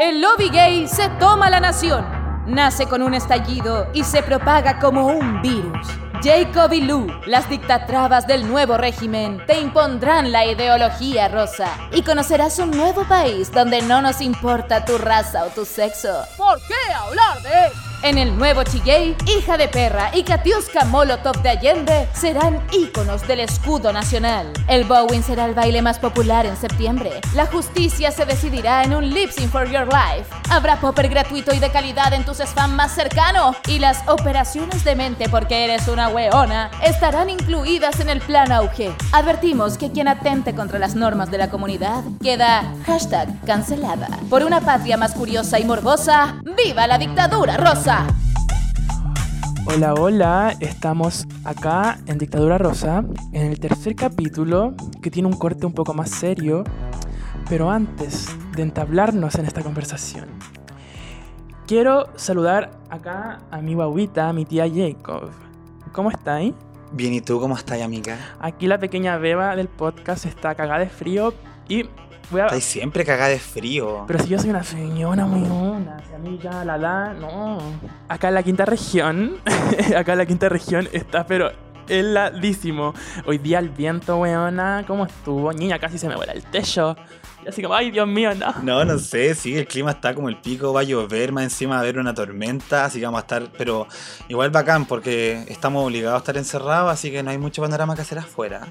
El lobby gay se toma la nación. Nace con un estallido y se propaga como un virus. Jacob y Lou, las dictatrabas del nuevo régimen, te impondrán la ideología rosa y conocerás un nuevo país donde no nos importa tu raza o tu sexo. ¿Por qué hablar de eso? En el nuevo Chiguey, Hija de Perra y Katiuska Molotov de Allende serán íconos del escudo nacional. El Bowen será el baile más popular en septiembre. La justicia se decidirá en un lip for your life. Habrá popper gratuito y de calidad en tus spam más cercano. Y las operaciones de mente porque eres una weona estarán incluidas en el plan auge. Advertimos que quien atente contra las normas de la comunidad queda hashtag cancelada. Por una patria más curiosa y morbosa, ¡viva la dictadura rosa! Hola, hola, estamos acá en Dictadura Rosa, en el tercer capítulo, que tiene un corte un poco más serio, pero antes de entablarnos en esta conversación, quiero saludar acá a mi guaguita, a mi tía Jacob. ¿Cómo estáis? Bien, ¿y tú cómo estás, amiga? Aquí la pequeña beba del podcast está cagada de frío y voy a... Estás siempre cagada de frío. Pero si yo soy una señora muy una, si a mí ya la da, no. Acá en la quinta región, acá en la quinta región está, pero heladísimo. Hoy día el viento, weona, ¿cómo estuvo? Niña, casi se me vuela el techo. Así como, ay, Dios mío, no. No, no sé, sí, el clima está como el pico, va a llover, más encima va a haber una tormenta, así que vamos a estar, pero igual bacán, porque estamos obligados a estar encerrados, así que no hay mucho panorama que hacer afuera.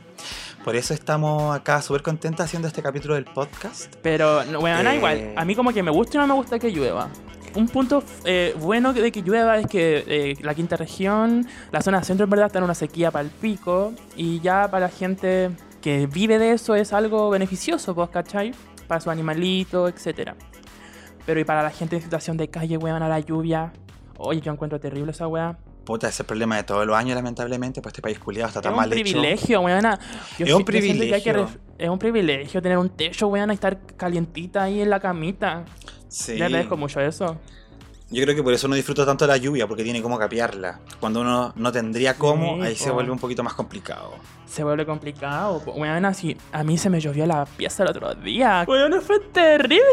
Por eso estamos acá súper contentas haciendo este capítulo del podcast. Pero, no, weona, Eh. igual, a mí como que me gusta y no me gusta que llueva. Un punto eh, bueno de que llueva es que eh, la quinta región, la zona centro en verdad está en una sequía para el pico y ya para la gente que vive de eso es algo beneficioso, pues, ¿cachai? Para su animalito, etc. Pero y para la gente en situación de calle, weón, a la lluvia, oye, yo encuentro terrible esa weá. Puta, ese es el problema de todos los años, lamentablemente, pues este país culiado está Es tan un mal hecho. privilegio, weona. Yo Es un que que privilegio. ref- es un privilegio tener un techo, weón, y estar calientita ahí en la camita. Sí. Le agradezco mucho eso. Yo creo que por eso no disfruto tanto la lluvia, porque tiene como capearla. Cuando uno no tendría cómo, Sí, ahí se vuelve un poquito más complicado. Se vuelve complicado. Weón, así, a mí se me llovió la pieza el otro día. Weón, fue terrible.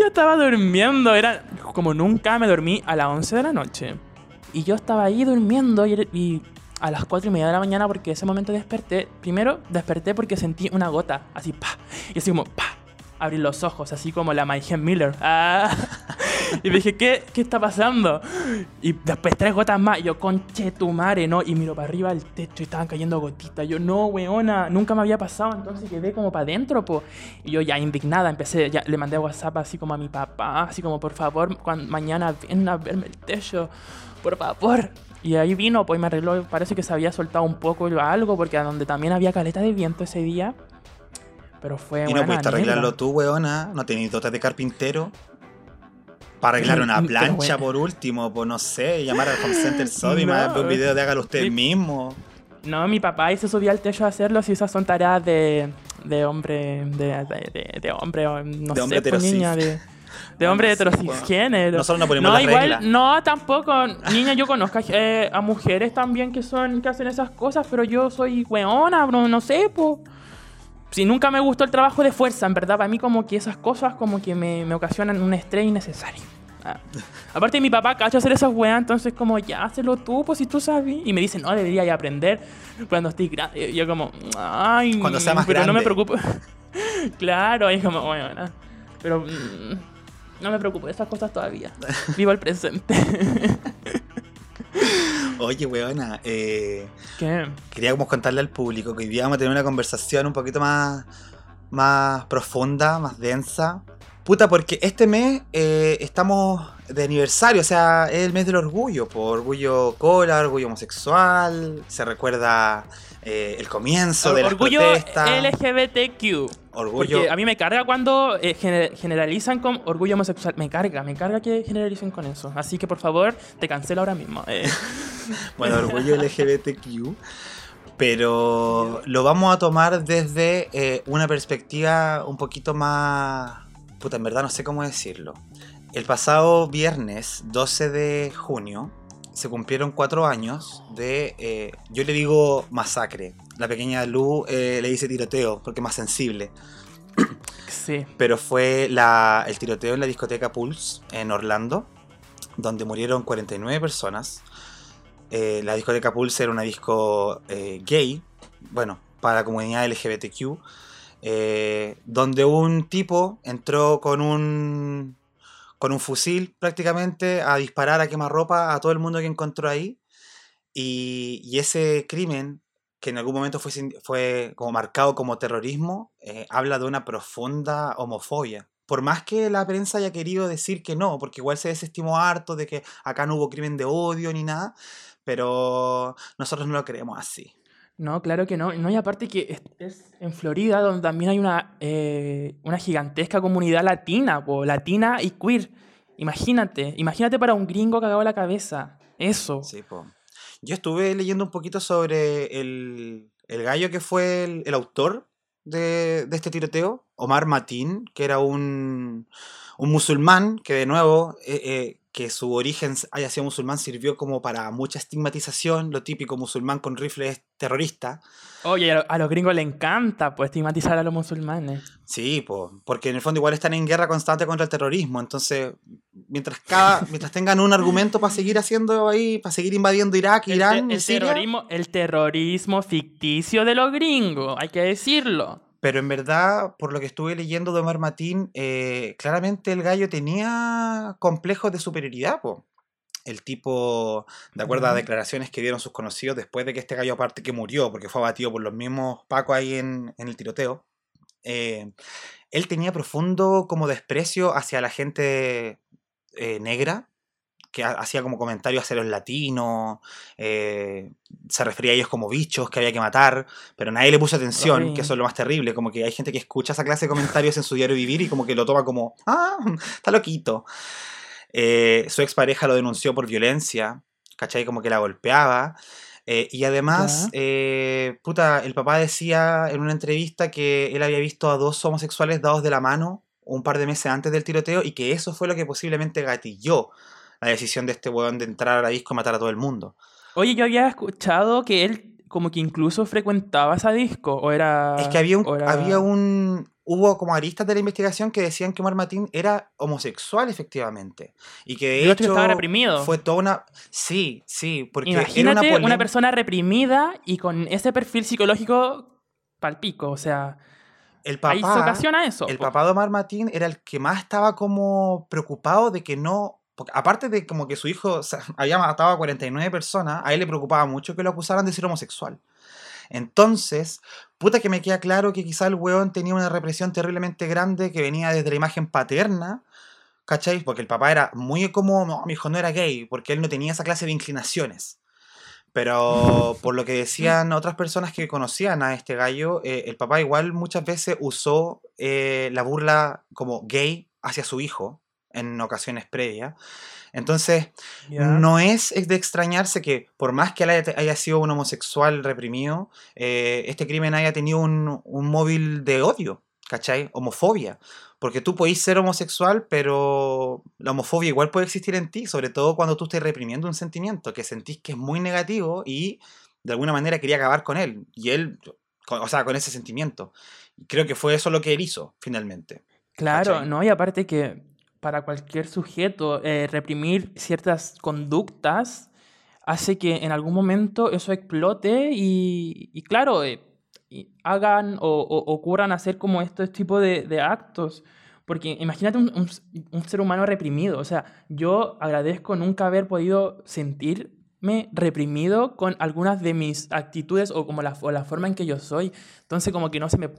Yo estaba durmiendo. Era como nunca me dormí a las 11 de la noche. Y yo estaba ahí durmiendo y, y a las 4 y media de la mañana porque ese momento desperté. Primero desperté porque sentí una gota, así, pa. Y así como, pa. Abrí los ojos, así como la Mayhem Miller. Ah. Y dije, ¿qué, ¿qué está pasando? Y después tres gotas más. Yo, conche tu madre, ¿no? Y miro para arriba al techo y estaban cayendo gotitas. Yo, no, weona, nunca me había pasado. Entonces quedé como para adentro, po. Y yo ya indignada empecé, ya le mandé WhatsApp así como a mi papá, así como, por favor, mañana ven a verme el techo, por favor. Y ahí vino, pues me arregló, parece que se había soltado un poco algo, porque donde también había caleta de viento ese día. Pero fue Y no pudiste arreglarlo tú, weona. No tenías dotes de carpintero. Para arreglar una plancha, por último, pues no sé, llamar al home center Sodima, No. ver un video de hágalo usted Mi- mismo. No, mi papá se subía al techo a hacerlo, si esas son tareas de, de hombre, de, de, hombre, no De hombre sé, heterosis. niña, de, de hombre heterosexgénero. Nosotros no ponemos no, igual, reglas. no, tampoco, niña, yo conozco eh, a mujeres también que son, que hacen esas cosas, pero yo soy weona, no, no sé, pues. Si nunca me gustó el trabajo de fuerza, en verdad, para mí como que esas cosas como que me, me ocasionan un estrés innecesario. Ah. Aparte mi papá cacha hacer esas weas, entonces como ya hazlo tú, pues si tú sabes. Y me dice, no, debería ya aprender cuando estoy grande. Yo como, ay, Cuando sea más pero no me preocupo. claro, y como, bueno, pero mm, no me preocupo de esas cosas todavía. Vivo el presente. Oye, weona, eh, ¿Qué? queríamos contarle al público que hoy día vamos a tener una conversación un poquito más, más profunda, más densa. Puta, porque este mes eh, estamos de aniversario, o sea, es el mes del orgullo, por orgullo cola, orgullo homosexual, se recuerda eh, el comienzo de las Orgullo protestas, LGBTQ. orgullo... Porque a mí me carga cuando eh, gener- generalizan con orgullo homosexual. Me carga, me carga que generalicen con eso. Así que por favor, te cancelo ahora mismo. Bueno, orgullo LGBTQ. Pero lo vamos a tomar desde eh, una perspectiva un poquito más... Puta, en verdad no sé cómo decirlo. El pasado viernes 12 de junio se cumplieron cuatro años de... eh, yo le digo masacre. La pequeña Lu eh, le dice tiroteo porque es más sensible. Sí. pero fue la, el tiroteo en la discoteca Pulse en Orlando, donde murieron 49 personas. Eh, la discoteca Pulse era una disco eh, gay, bueno, para la comunidad LGBTQ, eh, donde un tipo entró con un, con un fusil prácticamente a disparar a quemarropa a todo el mundo que encontró ahí. Y, y ese crimen, que en algún momento fue, fue como marcado como terrorismo, habla de una profunda homofobia. Por más que la prensa haya querido decir que no, porque igual se desestimó harto de que acá no hubo crimen de odio ni nada, pero nosotros no lo creemos así. No, claro que no. No, y aparte que es, es en Florida donde también hay una, eh, una gigantesca comunidad latina, po, latina y queer. Imagínate, imagínate para un gringo cagado la cabeza. Eso. Sí, po. Yo estuve leyendo un poquito sobre el, el gallo que fue el, el autor de, de este tiroteo, Omar Matin, que era un, un musulmán que de nuevo, eh, eh, que su origen haya sido musulmán sirvió como para mucha estigmatización, lo típico musulmán con rifle es terrorista. Oye, a, lo- a los gringos les encanta pues, estigmatizar a los musulmanes. Sí, po, porque en el fondo igual están en guerra constante contra el terrorismo, entonces mientras cada mientras tengan un argumento para seguir haciendo ahí, para seguir invadiendo Irak, El, te- Irán, el Siria, terrorismo, el terrorismo ficticio de los gringos, hay que decirlo. Pero en verdad, por lo que estuve leyendo de Omar Matin, eh, claramente el gallo tenía complejos de superioridad, po. El tipo, de acuerdo a declaraciones que dieron sus conocidos después de que este gallo aparte que murió, porque fue abatido por los mismos pacos ahí en, en el tiroteo, eh, él tenía profundo como desprecio hacia la gente eh, negra, que ha- hacía como comentarios hacia los latinos, eh, se refería a ellos como bichos que había que matar, pero nadie le puso atención, Ay. que eso es lo más terrible, como que hay gente que escucha esa clase de comentarios en su diario vivir y como que lo toma como, ah, está loquito. Eh, su expareja lo denunció por violencia, ¿cachai? Como que la golpeaba. eh, y además, eh, puta, el papá decía en una entrevista que él había visto a dos homosexuales dados de la mano un par de meses antes del tiroteo y que eso fue lo que posiblemente gatilló la decisión de este weón de entrar a la disco y matar a todo el mundo. Oye, yo había escuchado que él como que incluso frecuentaba esa disco, o era... Es que había un, era- había un. Hubo como aristas de la investigación que decían que Omar Matín era homosexual, efectivamente. Y que de hecho. estaba reprimido. Fue toda una. Sí, sí, porque Imagínate era una, una, persona reprimida y con ese perfil psicológico palpico, o sea, El ahí se papá. ocasiona eso. El po. papá de Omar Matín era el que más estaba como preocupado de que no. Porque aparte de como que su hijo o sea, había matado a 49 personas, a él le preocupaba mucho que lo acusaran de ser homosexual. Entonces, puta que me queda claro que quizá el weón tenía una represión terriblemente grande que venía desde la imagen paterna, ¿cachai? Porque el papá era muy como, no, mi hijo no era gay, porque él no tenía esa clase de inclinaciones. Pero por lo que decían otras personas que conocían a este gallo, eh, el papá igual muchas veces usó eh, la burla como gay hacia su hijo en ocasiones previas. Entonces, no es de extrañarse que por más que él haya, haya sido un homosexual reprimido, eh, este crimen haya tenido un, un móvil de odio, ¿cachai? Homofobia. Porque tú podés ser homosexual, pero la homofobia igual puede existir en ti, sobre todo cuando tú estés reprimiendo un sentimiento que sentís que es muy negativo y de alguna manera quería acabar con él. Y él, con- o sea, con ese sentimiento. Creo que fue eso lo que él hizo, finalmente. Claro, ¿cachai? ¿no? Y aparte que para cualquier sujeto eh, reprimir ciertas conductas hace que en algún momento eso explote y, y claro, eh, y hagan o, o- ocurran hacer como estos tipos de, de actos. Porque imagínate un, un un ser humano reprimido. O sea, yo agradezco nunca haber podido sentirme reprimido con algunas de mis actitudes o como la, o la forma en que yo soy. Entonces como que no se me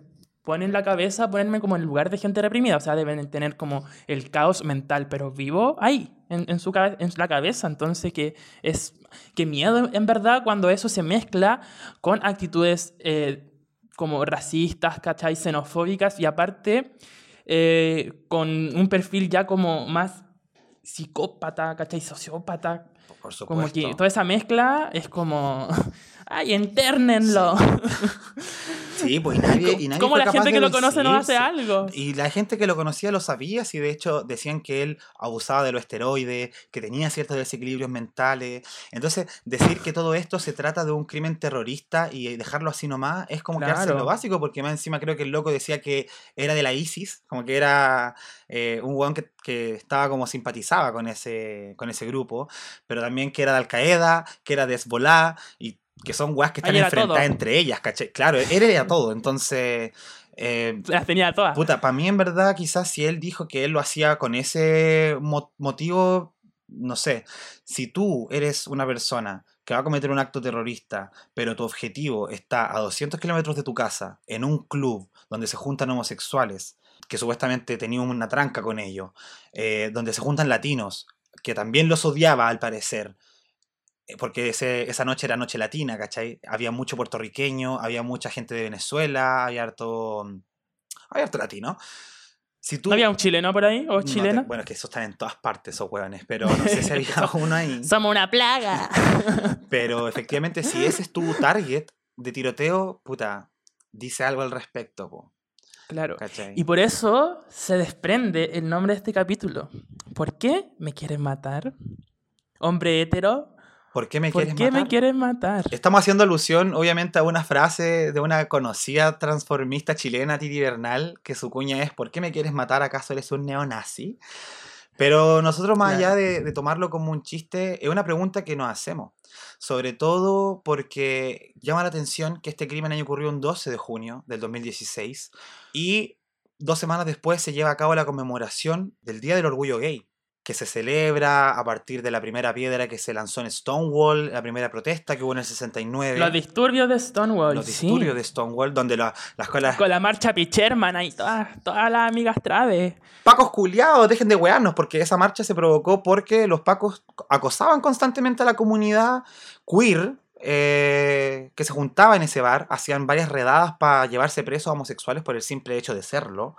pone en la cabeza ponerme como en el lugar de gente reprimida. O sea, deben tener como el caos mental, pero vivo ahí, en, en su cabe- en la cabeza. Entonces, que es que miedo en verdad cuando eso se mezcla con actitudes eh, como racistas, ¿cachai? Xenofóbicas y aparte eh, con un perfil ya como más psicópata, ¿cachai? Sociópata. Por supuesto. Como que toda esa mezcla es como... ¡Ay, entérnenlo! Sí, pues y nadie, y nadie ¿Cómo fue la gente que lo conoce no hace algo? Y la gente que lo conocía lo sabía, y de hecho decían que él abusaba de los esteroides, que tenía ciertos desequilibrios mentales. Entonces, decir que todo esto se trata de un crimen terrorista y dejarlo así nomás es como quedarse en Claro. lo básico, porque más encima creo que el loco decía que era de la ISIS, como que era eh, un weón que, que estaba como simpatizaba con ese, con ese grupo, pero también que era de Al Qaeda, que era de Hezbollah, y que son weas que están enfrentadas todo. entre ellas, ¿cachai? Claro, él era todo, entonces... eh, Las tenía todas. Puta, para mí en verdad quizás si él dijo que él lo hacía con ese mo- motivo, no sé, si tú eres una persona que va a cometer un acto terrorista, pero tu objetivo está a 200 kilómetros de tu casa, en un club donde se juntan homosexuales, que supuestamente tenía una tranca con ellos, eh, donde se juntan latinos, que también los odiaba al parecer, porque ese- esa noche era noche latina, ¿cachai? Había mucho puertorriqueño, había mucha gente de Venezuela, había harto, había harto latino. Si tú, ¿No había un chileno por ahí? ¿O no te- chilena? bueno, es que esos están en todas partes, esos hueones, pero no sé si había uno ahí. Somos una plaga. Pero efectivamente, si ese es tu target de tiroteo, puta, dice algo al respecto, po, claro. ¿cachai? Y por eso se desprende el nombre de este capítulo. ¿Por qué me quieren matar? Hombre hétero, ¿Por qué me ¿por quieres qué matar? me quieren matar? Estamos haciendo alusión, obviamente, a una frase de una conocida transformista chilena, Titi Bernal, que su cuña es ¿Por qué me quieres matar? ¿Acaso eres un neonazi? Pero nosotros, más allá de tomarlo como un chiste, es una pregunta que nos hacemos. Sobre todo porque llama la atención que este crimen haya ocurrido un 12 de junio del 2016 y dos semanas después se lleva a cabo la conmemoración del Día del Orgullo Gay, que se celebra a partir de la primera piedra que se lanzó en Stonewall, la primera protesta que hubo en el 69. Los disturbios de Stonewall. los sí. disturbios de Stonewall, donde la- las escuelas... Con la marcha Picherman ahí, todas, todas las amigas traves. Pacos culiados, dejen de wearnos, porque esa marcha se provocó porque los pacos acosaban constantemente a la comunidad queer eh, que se juntaba en ese bar, hacían varias redadas para llevarse presos a homosexuales por el simple hecho de serlo.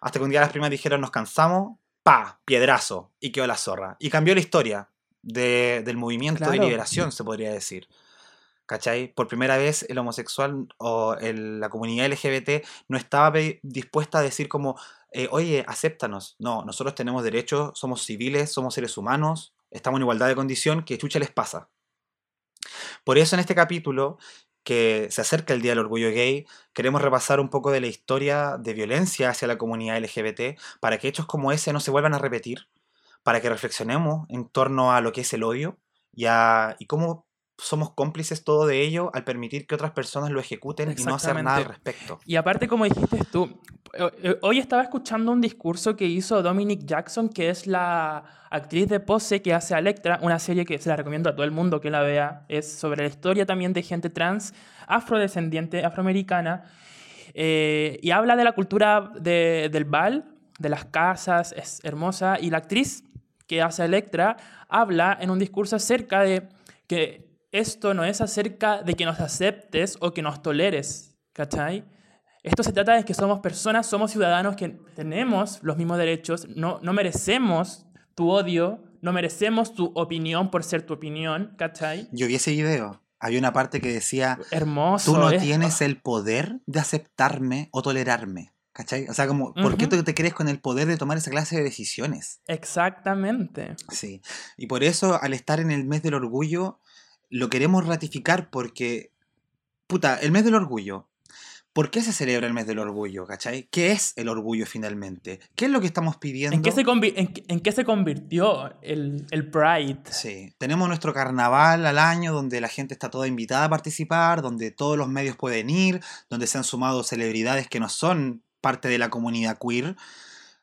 Hasta que un día las primas dijeron, nos cansamos, pa, piedrazo, y quedó la zorra. Y cambió la historia de- del movimiento de liberación, se podría decir. ¿Cachai? Por primera vez el homosexual o el- la comunidad LGBT no estaba dispuesta a decir como, eh, oye, acéptanos. No, nosotros tenemos derechos, somos civiles, somos seres humanos, estamos en igualdad de condición, que chucha les pasa. Por eso en este capítulo, que se acerca el Día del Orgullo Gay, queremos repasar un poco de la historia de violencia hacia la comunidad LGBT para que hechos como ese no se vuelvan a repetir, para que reflexionemos en torno a lo que es el odio y, a- y cómo somos cómplices todo de ello al permitir que otras personas lo ejecuten y no hacer nada al respecto. Y aparte, como dijiste tú, eh, eh, hoy estaba escuchando un discurso que hizo Dominic Jackson, que es la actriz de Pose que hace Electra, una serie que se la recomiendo a todo el mundo que la vea. Es sobre la historia también de gente trans, afrodescendiente, afroamericana. eh, y habla de la cultura de- del bal, de las casas, es hermosa. Y la actriz que hace Electra habla en un discurso acerca de que esto no es acerca de que nos aceptes o que nos toleres, ¿cachai? Esto se trata de que somos personas, somos ciudadanos que tenemos los mismos derechos, no, no merecemos tu odio, no merecemos tu opinión por ser tu opinión, ¿cachai? Yo vi ese video. Había una parte que decía, Hermoso. tú no es- tienes el poder de aceptarme o tolerarme. ¿Cachai? O sea, como, ¿por qué Ujú. tú te crees con el poder de tomar esa clase de decisiones? Exactamente. Sí. Y por eso, al estar en el mes del orgullo, lo queremos ratificar porque, puta, el mes del orgullo. ¿Por qué se celebra el mes del orgullo? ¿Cachai? ¿Qué es el orgullo finalmente? ¿Qué es lo que estamos pidiendo? ¿En qué se, convi- en, qué- en qué se convirtió el, el Pride? Sí, tenemos nuestro carnaval al año donde la gente está toda invitada a participar, donde todos los medios pueden ir, donde se han sumado celebridades que no son parte de la comunidad queer,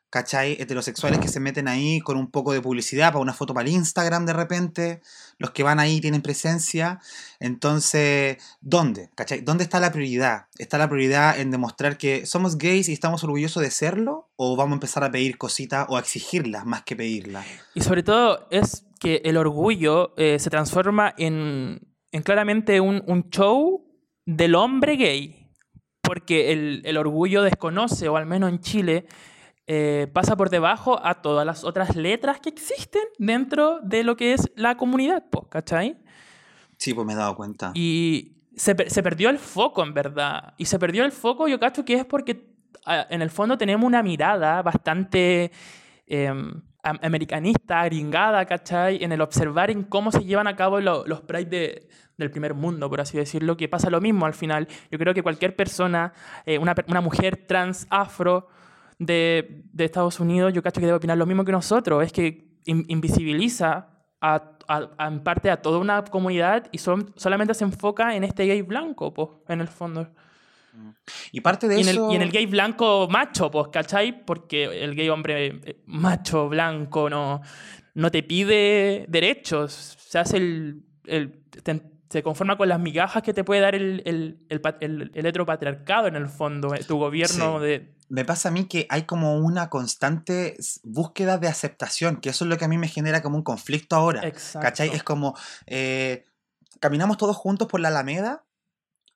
¿cachai? Heterosexuales que se meten ahí con un poco de publicidad para una foto para Instagram de repente, los que van ahí tienen presencia, entonces, ¿dónde? ¿Cachai? ¿Dónde está la prioridad? ¿Está la prioridad en demostrar que somos gays y estamos orgullosos de serlo? ¿O vamos a empezar a pedir cositas o a exigirlas más que pedirlas? Y sobre todo es que el orgullo eh, se transforma en, en claramente un, un show del hombre gay. Porque el, el orgullo desconoce, o al menos en Chile, eh, pasa por debajo a todas las otras letras que existen dentro de lo que es la comunidad, po, ¿cachai? Sí, pues me he dado cuenta. Y se, se perdió el foco, en verdad. Y se perdió el foco, yo cacho que es porque en el fondo tenemos una mirada bastante am- americanista, gringada, ¿cachai? En el observar en cómo se llevan a cabo lo- los prides de- del primer mundo, por así decirlo, que pasa lo mismo al final. Yo creo que cualquier persona, eh, una, una mujer trans afro de, de Estados Unidos, yo cacho que debe opinar lo mismo que nosotros. Es que in- invisibiliza a, a- a- en parte a toda una comunidad y son, solamente se enfoca en este gay blanco, pues, en el fondo. Y parte de Y en, el, eso. y en el gay blanco macho, pues, ¿cachai? Porque el gay hombre eh, macho, blanco, no, no te pide derechos. Se hace el. el- te- se conforma con las migajas que te puede dar el, el, el, el- el heteropatriarcado en el fondo, eh, tu gobierno Sí. de. Me pasa a mí que hay como una constante búsqueda de aceptación, que eso es lo que a mí me genera como un conflicto ahora. Exacto. ¿Cachai? Es como, eh, caminamos todos juntos por la Alameda,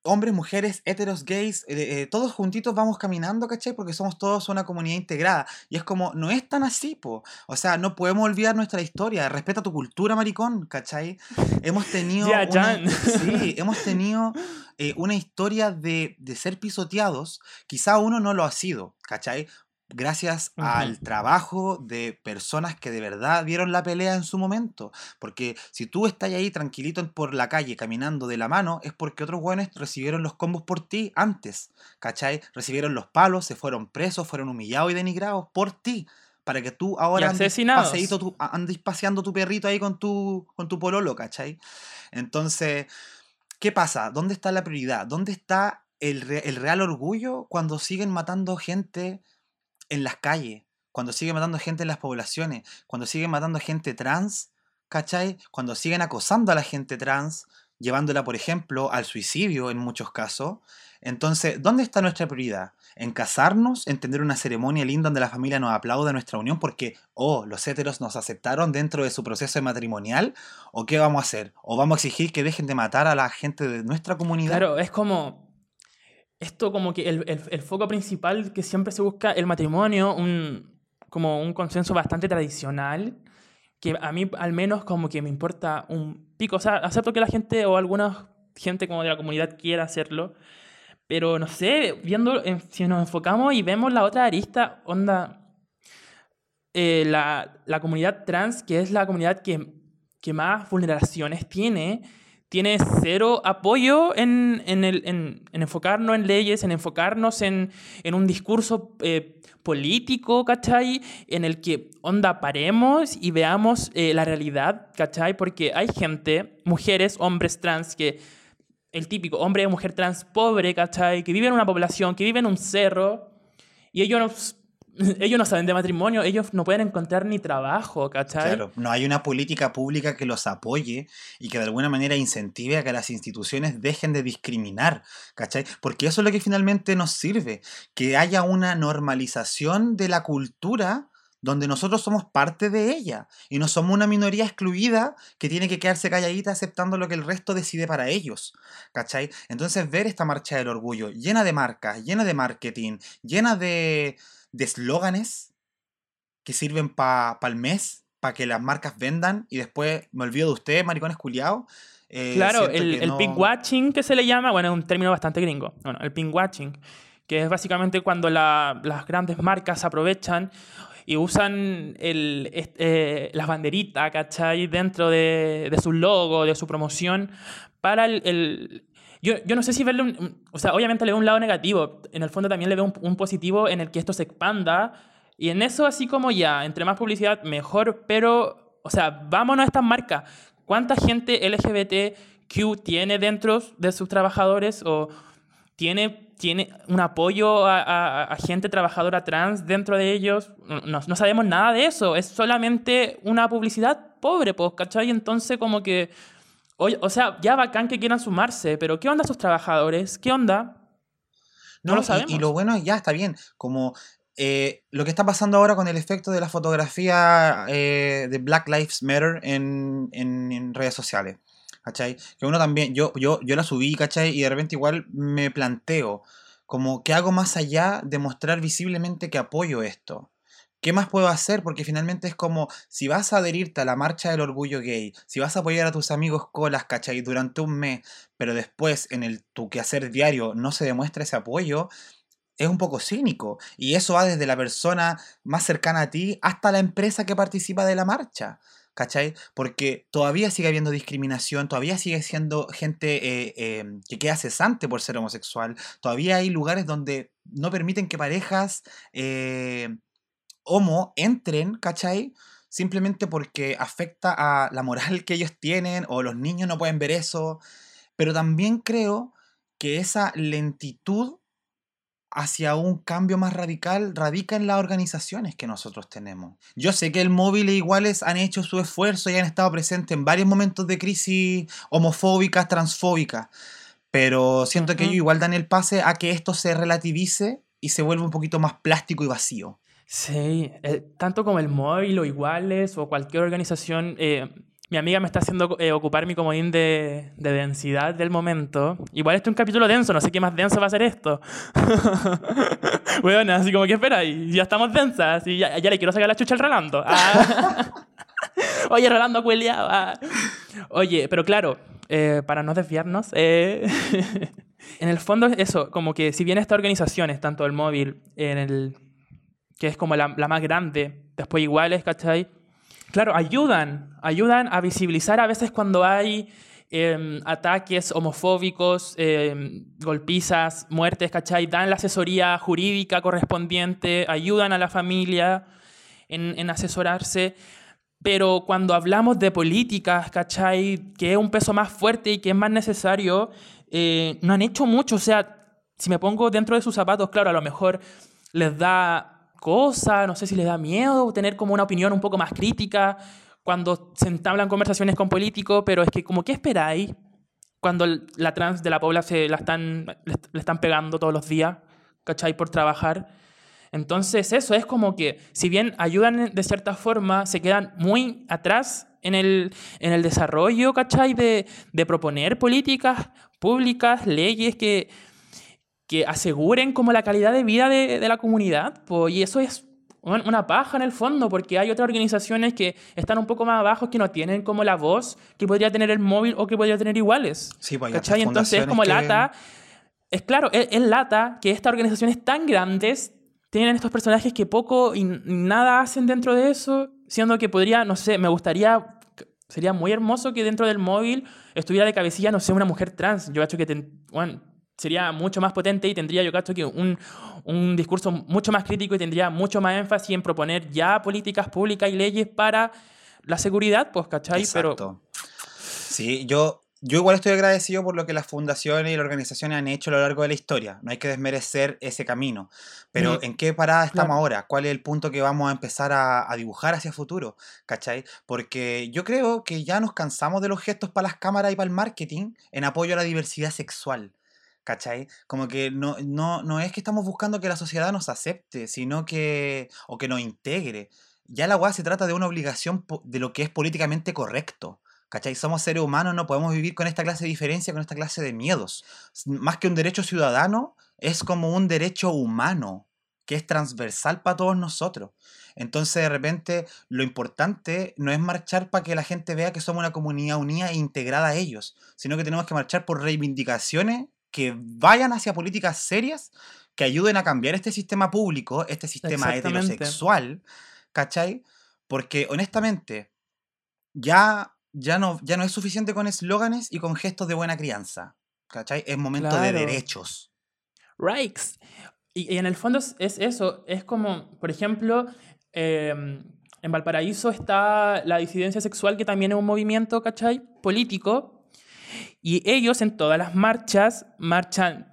hombres, mujeres, heteros, gays, eh, eh, todos juntitos vamos caminando, ¿cachai? Porque somos todos una comunidad integrada. Y es como, no es tan así, po. O sea, no podemos olvidar nuestra historia. Respeta tu cultura, maricón, ¿cachai? Hemos tenido... Una- sí, hemos tenido eh, una historia de, de ser pisoteados. Quizá uno no lo ha sido, ¿cachai? Gracias al trabajo de personas que de verdad dieron la pelea en su momento. Porque si tú estás ahí tranquilito por la calle caminando de la mano, es porque otros buenos recibieron los combos por ti antes. ¿Cachai? Recibieron los palos, se fueron presos, fueron humillados y denigrados por ti. Para que tú ahora andes, paseíto tu- andes paseando tu perrito ahí con tu, con tu pololo, ¿cachai? Entonces, ¿qué pasa? ¿Dónde está la prioridad? ¿Dónde está el, re- el real orgullo cuando siguen matando gente en las calles? Cuando siguen matando gente en las poblaciones, cuando siguen matando gente trans, ¿cachai? Cuando siguen acosando a la gente trans, llevándola, por ejemplo, al suicidio en muchos casos. Entonces, ¿dónde está nuestra prioridad? ¿En casarnos? ¿En tener una ceremonia linda donde la familia nos aplaude nuestra unión porque, oh, los héteros nos aceptaron dentro de su proceso matrimonial? ¿O qué vamos a hacer? ¿O vamos a exigir que dejen de matar a la gente de nuestra comunidad? Claro, es como. Esto, como que el, el- el foco principal que siempre se busca, el matrimonio, un, como un consenso bastante tradicional, que a mí al menos como que me importa un pico. O sea, acepto que la gente o alguna gente como de la comunidad quiera hacerlo, pero no sé, viendo, en- si nos enfocamos y vemos la otra arista, onda, eh, la, la comunidad trans, que es la comunidad que, que más vulneraciones tiene, tiene cero apoyo en, en, el- en- en enfocarnos en leyes, en enfocarnos en, un discurso eh, político, ¿cachai? En el que, onda, paremos y veamos eh, la realidad, ¿cachai? Porque hay gente, mujeres, hombres trans, que el típico hombre o mujer trans pobre, ¿cachai? Que vive en una población, que vive en un cerro, y ellos ellos no saben de matrimonio, ellos no pueden encontrar ni trabajo, ¿cachai? Claro, no hay una política pública que los apoye y que de alguna manera incentive a que las instituciones dejen de discriminar, ¿cachai? Porque eso es lo que finalmente nos sirve, que haya una normalización de la cultura donde nosotros somos parte de ella y no somos una minoría excluida que tiene que quedarse calladita aceptando lo que el resto decide para ellos, ¿cachai? Entonces ver esta marcha del orgullo llena de marcas, llena de marketing, llena de de eslóganes que sirven para el mes, para que las marcas vendan y después me olvido de ustedes, maricones culiados. eh, Claro, el, el no- pink watching que se le llama, bueno, es un término bastante gringo. Bueno, el pink watching, que es básicamente cuando la- las grandes marcas aprovechan y usan el, eh, las banderitas, ¿cachai? Dentro de, de su logo, de su promoción, para el... el- yo, yo no sé si verle un, O sea, obviamente le veo un lado negativo. En el fondo también le veo un, un positivo en el que esto se expanda. Y en eso así como ya, entre más publicidad, mejor. Pero, o sea, vámonos a estas marcas. ¿Cuánta gente LGBTQ tiene dentro de sus trabajadores o tiene, tiene un apoyo a, gente trabajadora trans dentro de ellos? No, no sabemos nada de eso, es solamente una publicidad pobre, pues, ¿cachai? Entonces como que, oye, o sea, ya bacán que quieran sumarse, pero ¿qué onda sus trabajadores? ¿Qué onda? No lo sabemos. Y, lo bueno es ya está bien, como eh, lo que está pasando ahora con el efecto de la fotografía eh, de Black Lives Matter en, en- en redes sociales. ¿Cachai? Que uno también, yo, yo, yo la subí, ¿cachai? Y de repente igual me planteo, como, ¿qué hago más allá de mostrar visiblemente que apoyo esto? ¿Qué más puedo hacer? Porque finalmente es como, si vas a adherirte a la marcha del orgullo gay, si vas a apoyar a tus amigos colas, ¿cachai? Durante un mes, pero después en el tu quehacer diario no se demuestra ese apoyo, es un poco cínico. Y eso va desde la persona más cercana a ti hasta la empresa que participa de la marcha. ¿Cachai? Porque todavía sigue habiendo discriminación, todavía sigue siendo gente eh, em, que queda cesante por ser homosexual, todavía hay lugares donde no permiten que parejas eh, homo entren, ¿cachai? Simplemente porque afecta a la moral que ellos tienen o los niños no pueden ver eso. Pero también creo que esa lentitud hacia un cambio más radical radica en las organizaciones que nosotros tenemos. Yo sé que el móvil e iguales han hecho su esfuerzo y han estado presentes en varios momentos de crisis homofóbicas, transfóbicas, pero siento que ellos igual dan el pase a que esto se relativice y se vuelva un poquito más plástico y vacío. Sí, eh, tanto como el móvil o iguales o cualquier organización. Eh, mi amiga me está haciendo eh, ocupar mi comodín de, de, densidad del momento. Igual este es un capítulo denso, no sé qué más denso va a ser esto. bueno, así como que espera, y ya estamos densas, y ya, le quiero sacar la chucha al Rolando. Ah. Oye, Rolando cueleado. Ah. Oye, pero claro, para no desviarnos, en el fondo es eso, como que si bien estas organizaciones, tanto el móvil, en el que es como la, más grande, después iguales, ¿cachai? Claro, ayudan, ayudan a visibilizar a veces cuando hay em, ataques homofóbicos, eh, golpizas, muertes, ¿cachai? Dan la asesoría jurídica correspondiente, ayudan a la familia en, en asesorarse. Pero cuando hablamos de políticas, ¿cachai? Que es un peso más fuerte y que es más necesario, eh, no han hecho mucho. O sea, si me pongo dentro de sus zapatos, claro, a lo mejor les da cosa, no sé si les da miedo tener como una opinión un poco más crítica cuando se entablan conversaciones con políticos, pero es que como, ¿qué esperáis cuando la trans de la pobla se la están, le están pegando todos los días, ¿cachai? Por trabajar. Entonces eso es como que, si bien ayudan de cierta forma, se quedan muy atrás en el, en el desarrollo, ¿cachai? De, de proponer políticas públicas, leyes que que aseguren como la calidad de vida de, de la comunidad. Pues, y eso es una paja en el fondo, porque hay otras organizaciones que están un poco más abajo que no tienen como la voz que podría tener el móvil o que podría tener iguales. Sí, pues ¿cachai? Entonces es como lata. Es claro, es, lata que estas organizaciones tan grandes tienen estos personajes que poco y nada hacen dentro de eso, siendo que podría, no sé, me gustaría, sería muy hermoso que dentro del móvil estuviera de cabecilla, no sé, una mujer trans. Yo hecho que, bueno, sería mucho más potente y tendría, yo creo que un, un, discurso mucho más crítico y tendría mucho más énfasis en proponer ya políticas públicas y leyes para la seguridad, pues, ¿cachai? Exacto. Pero... Sí, yo, yo igual estoy agradecido por lo que las fundaciones y las organizaciones han hecho a lo largo de la historia. No hay que desmerecer ese camino. Pero ¿en qué parada estamos ahora? ¿Cuál es el punto que vamos a empezar a, a, dibujar hacia futuro? ¿Cachai? Porque yo creo que ya nos cansamos de los gestos para las cámaras y para el marketing en apoyo a la diversidad sexual. ¿Cachai? Como que no, no, no es que estamos buscando que la sociedad nos acepte, sino que. o que nos integre. Ya la weá se trata de una obligación de lo que es políticamente correcto. ¿Cachai? Somos seres humanos, no podemos vivir con esta clase de diferencia, con esta clase de miedos. Más que un derecho ciudadano, es como un derecho humano, que es transversal para todos nosotros. Entonces, de repente, lo importante no es marchar para que la gente vea que somos una comunidad unida e integrada a ellos, sino que tenemos que marchar por reivindicaciones que vayan hacia políticas serias que ayuden a cambiar este sistema público, este sistema heterosexual, ¿cachai? Porque honestamente, ya, ya, no, ya no es suficiente con eslóganes y con gestos de buena crianza, ¿cachai? Es momento de derechos. Rights. Y, en el fondo es, eso, es como, por ejemplo, em, en Valparaíso está la disidencia sexual, que también es un movimiento, ¿cachai? Político, y ellos en todas las marchas marchan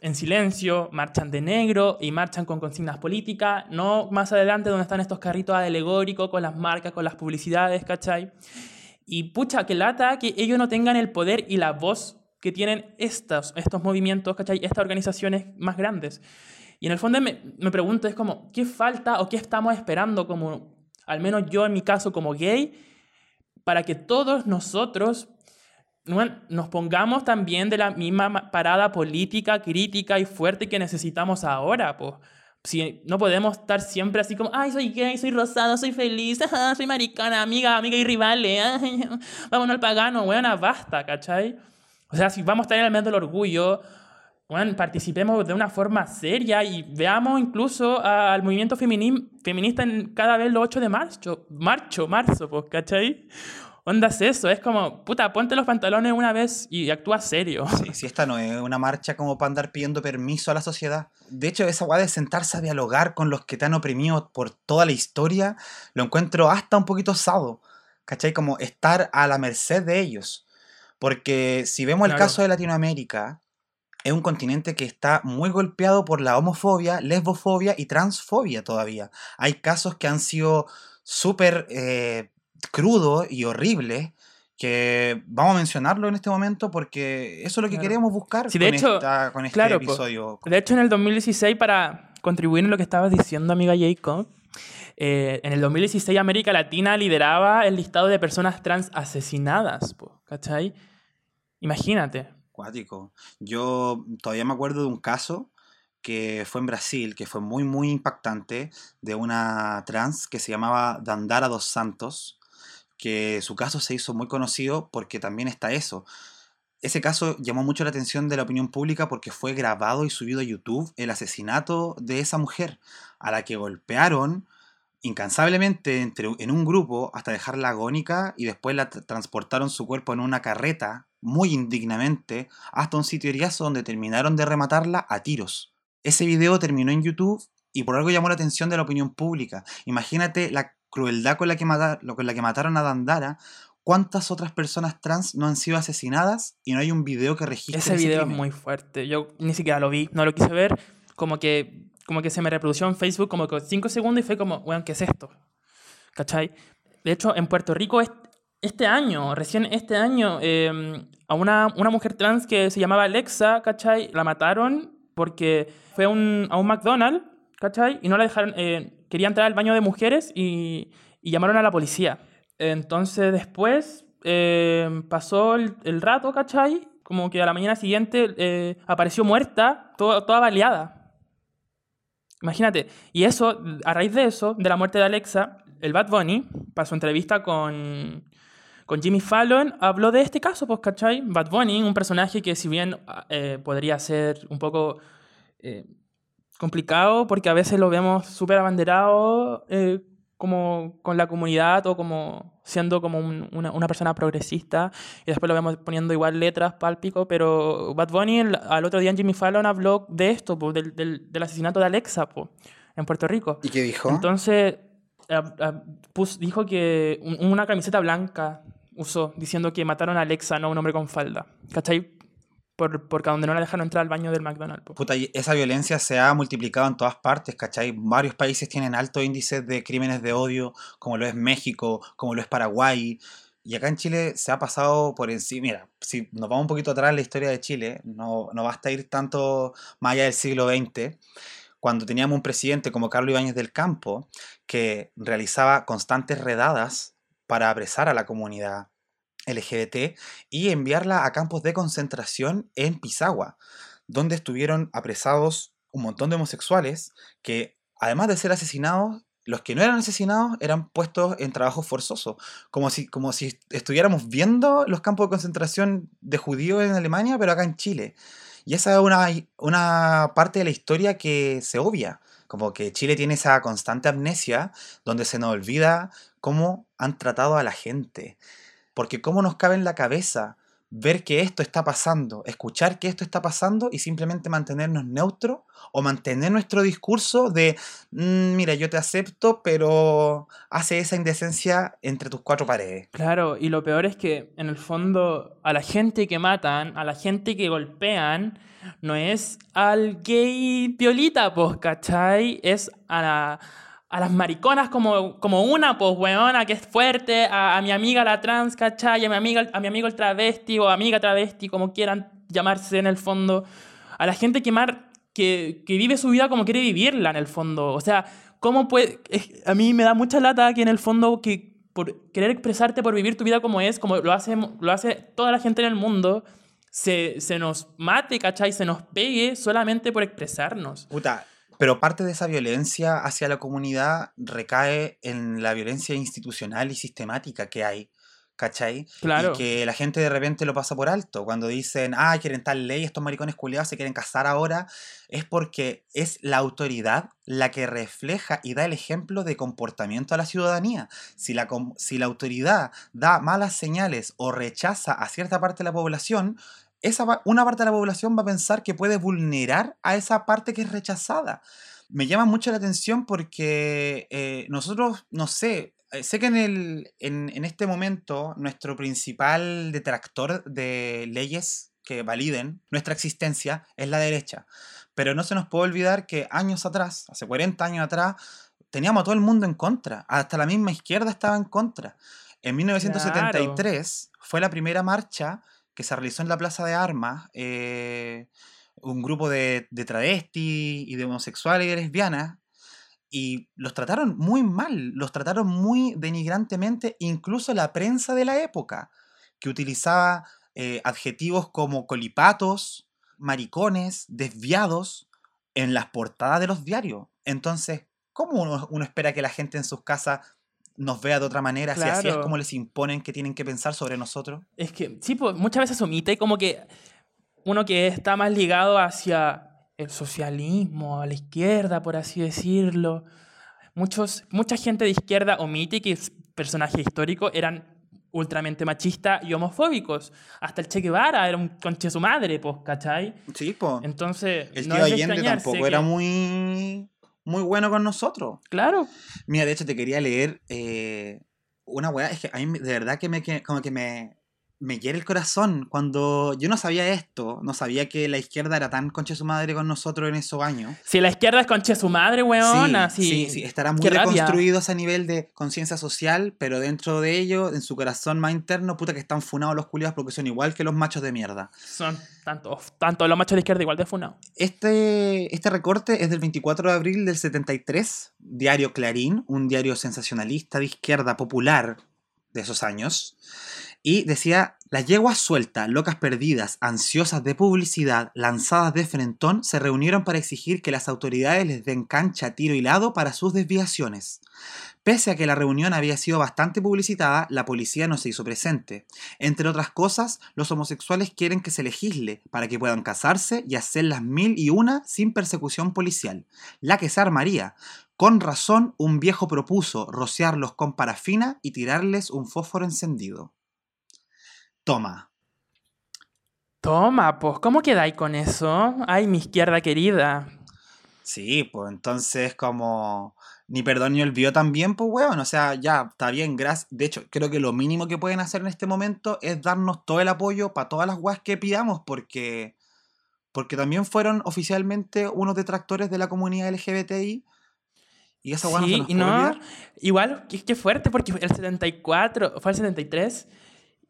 en silencio, marchan de negro y marchan con consignas políticas, no más adelante donde están estos carritos alegóricos con las marcas, con las publicidades, ¿cachai? Y pucha, que lata que ellos no tengan el poder y la voz que tienen estos, estos movimientos, ¿cachai? Estas organizaciones más grandes. Y en el fondo me, me pregunto, es como, ¿qué falta o qué estamos esperando como, al menos yo en mi caso como gay, para que todos nosotros nos pongamos también de la misma parada política, crítica y fuerte que necesitamos ahora, pues, si no podemos estar siempre así como, ay, soy gay, soy rosado, soy feliz, soy maricana, amiga, amiga y rivales, vámonos al pagano, weona, basta, ¿cachai? O sea, si vamos a estar en el mes del orgullo, participemos de una forma seria y veamos incluso al movimiento feminista en cada vez los 8 de marzo, marcho, marzo, pues, ¿cachai? Onda es eso, es como, puta, ponte los pantalones una vez y actúa serio. Sí, si esta no es una marcha como para andar pidiendo permiso a la sociedad. De hecho, esa guay de sentarse a dialogar con los que te han oprimido por toda la historia, lo encuentro hasta un poquito osado. ¿Cachai? Como estar a la merced de ellos. Porque si vemos el caso de Latinoamérica, es un continente que está muy golpeado por la homofobia, lesbofobia y transfobia todavía. Hay casos que han sido súper eh, crudo y horrible que vamos a mencionarlo en este momento porque eso es lo que queremos buscar con, hecho, con este episodio. De hecho, en el 2016, para contribuir en lo que estabas diciendo, amiga Jacob, eh, en el 2016 América Latina lideraba el listado de personas trans asesinadas, ¿cachai? Imagínate. Cuático. Yo todavía me acuerdo de un caso que fue en Brasil, que fue muy, muy impactante, de una trans que se llamaba Dandara dos Santos, que su caso se hizo muy conocido porque también está eso. Ese caso llamó mucho la atención de la opinión pública porque fue grabado y subido a YouTube el asesinato de esa mujer, a la que golpearon incansablemente entre, en un grupo hasta dejarla agónica y después la transportaron su cuerpo en una carreta muy indignamente hasta un sitio eriazo donde terminaron de rematarla a tiros. Ese video terminó en YouTube y por algo llamó la atención de la opinión pública. Imagínate la crueldad con la que, con la que mataron a Dandara, ¿cuántas otras personas trans no han sido asesinadas y no hay un video que registre ese, ese video es muy fuerte. Yo ni siquiera lo vi, no lo quise ver. Como que, como que se me reprodució en Facebook como que 5 segundos y fue como, bueno, ¿qué es esto? ¿Cachai? De hecho, en Puerto Rico este año, recién este año, em, a una, una, mujer trans que se llamaba Alexa, ¿cachai? La mataron porque fue un, a un McDonald's, ¿cachai? Y no la dejaron, eh, quería entrar al baño de mujeres y, llamaron a la policía. Entonces después eh, pasó el, rato, ¿cachai? Como que a la mañana siguiente eh, apareció muerta, toda baleada. Imagínate. Y eso, a raíz de eso, de la muerte de Alexa, el Bad Bunny, para su entrevista con, con Jimmy Fallon, habló de este caso, pues, ¿cachai? Bad Bunny, un personaje que si bien eh, podría ser un poco complicado porque a veces lo vemos súper abanderado eh, como con la comunidad o como siendo como una, una, persona progresista y después lo vemos poniendo igual letras pálpico, pero Bad Bunny al otro día en Jimmy Fallon habló de esto, del, del, asesinato de Alexa en Puerto Rico. ¿Y qué dijo? Entonces dijo que una camiseta blanca usó diciendo que mataron a Alexa, no a un hombre con falda. ¿Cachai? Por, porque a donde no la dejaron entrar al baño del McDonald's. Puta, esa violencia se ha multiplicado en todas partes, ¿cachai? Varios países tienen altos índices de crímenes de odio, como lo es México, como lo es Paraguay. Y acá en Chile se ha pasado por encima. Mira, si nos vamos un poquito atrás en la historia de Chile, no, no basta ir tanto más allá del siglo XX, cuando teníamos un presidente como Carlos Ibáñez del Campo, que realizaba constantes redadas para apresar a la comunidad LGBT y enviarla a campos de concentración en Pisagua, donde estuvieron apresados un montón de homosexuales que, además de ser asesinados, los que no eran asesinados eran puestos en trabajo forzoso, como si, como si estuviéramos viendo los campos de concentración de judíos en Alemania, pero acá en Chile. Y esa es una, una parte de la historia que se obvia, como que Chile tiene esa constante amnesia donde se nos olvida cómo han tratado a la gente. Porque cómo nos cabe en la cabeza ver que esto está pasando, escuchar que esto está pasando y simplemente mantenernos neutros o mantener nuestro discurso de, mm, mira, yo te acepto, pero hace esa indecencia entre tus cuatro paredes. Claro, y lo peor es que en el fondo a la gente que matan, a la gente que golpean, no es al gay piolita, pues, ¿cachai? Es a la a las mariconas como, como una, pues, weona, que es fuerte, a, mi amiga la trans, ¿cachai? A mi, amiga, a mi amigo el travesti o amiga travesti, como quieran llamarse en el fondo. A la gente que, que, que vive su vida como quiere vivirla en el fondo. O sea, ¿cómo puede...? a mí me da mucha lata que en el fondo que por querer expresarte, por vivir tu vida como es, como lo hace, lo hace toda la gente en el mundo, se, se nos mate, ¿cachai? Se nos pegue solamente por expresarnos. Puta, Pero parte de esa violencia hacia la comunidad recae en la violencia institucional y sistemática que hay. ¿Cachai? Claro. Y que la gente de repente lo pasa por alto. Cuando dicen, ah, quieren tal ley, estos maricones culiados se quieren casar ahora, es porque es la autoridad la que refleja y da el ejemplo de comportamiento a la ciudadanía. Si la, si la autoridad da malas señales o rechaza a cierta parte de la población, esa, una parte de la población va a pensar que puede vulnerar a esa parte que es rechazada. Me llama mucho la atención porque eh, nosotros, no sé, eh, sé que en, el, en, en este momento nuestro principal detractor de leyes que validen nuestra existencia es la derecha. Pero no se nos puede olvidar que años atrás, hace 40 años atrás, teníamos a todo el mundo en contra. Hasta la misma izquierda estaba en contra. En 1973 fue la primera marcha que se realizó en la Plaza de Armas. eh, un grupo de, de y de homosexuales y lesbianas. Y los trataron muy mal, los trataron muy denigrantemente, incluso la prensa de la época, que utilizaba eh, adjetivos como colipatos, maricones, desviados en las portadas de los diarios. Entonces, ¿cómo uno, uno espera que la gente en sus casas nos vea de otra manera si así es como les imponen que tienen que pensar sobre nosotros? Es que, sí, pues, muchas veces omite como que uno que está más ligado hacia el socialismo, a la izquierda, por así decirlo. Muchos, mucha gente de izquierda omite que personajes históricos eran ultramente machistas y homofóbicos. Hasta el Che Guevara era un conche su madre, pues, ¿cachai? Sí, pues. Entonces, El no tío es de Allende extrañarse tampoco que- era muy, muy bueno con nosotros. Claro. Mira, de hecho te quería leer eh, una weá, es que a mí de verdad que me, que- como que me, me hiere el corazón cuando yo no sabía esto, no sabía que la izquierda era tan concha de su madre con nosotros en esos años. Si la izquierda es conche su madre, weona, sí. sí, sí, estará muy deconstruidos a nivel de conciencia social, pero dentro de ello, en su corazón más interno, puta que están funados los culiados porque son igual que los machos de mierda. Son tanto, tanto los machos de la izquierda igual de funado. Este, este recorte es del 24 de abril del 73, diario Clarín, un diario sensacionalista de izquierda popular de esos años, y decía, las yeguas sueltas, locas perdidas, ansiosas de publicidad, lanzadas de frentón, se reunieron para exigir que las autoridades les den cancha, tiro y lado para sus desviaciones. Pese a que la reunión había sido bastante publicitada, la policía no se hizo presente. Entre otras cosas, los homosexuales quieren que se legisle para que puedan casarse y hacer las mil y una sin persecución policial, la que se armaría. Con razón, un viejo propuso rociarlos con parafina y tirarles un fósforo encendido. Toma. Toma, pues, ¿cómo quedáis con eso? Ay, mi izquierda querida. Sí, pues entonces como ni perdón ni olvido también, pues weón, o sea, ya está bien, gracias. De hecho, creo que lo mínimo que pueden hacer en este momento es darnos todo el apoyo para todas las weas que pidamos, porque porque también fueron oficialmente unos detractores de la comunidad LGBTI y esa wea no se Sí, nos puede no, olvidar. igual, qué, qué fuerte, porque el 74, fue el 73,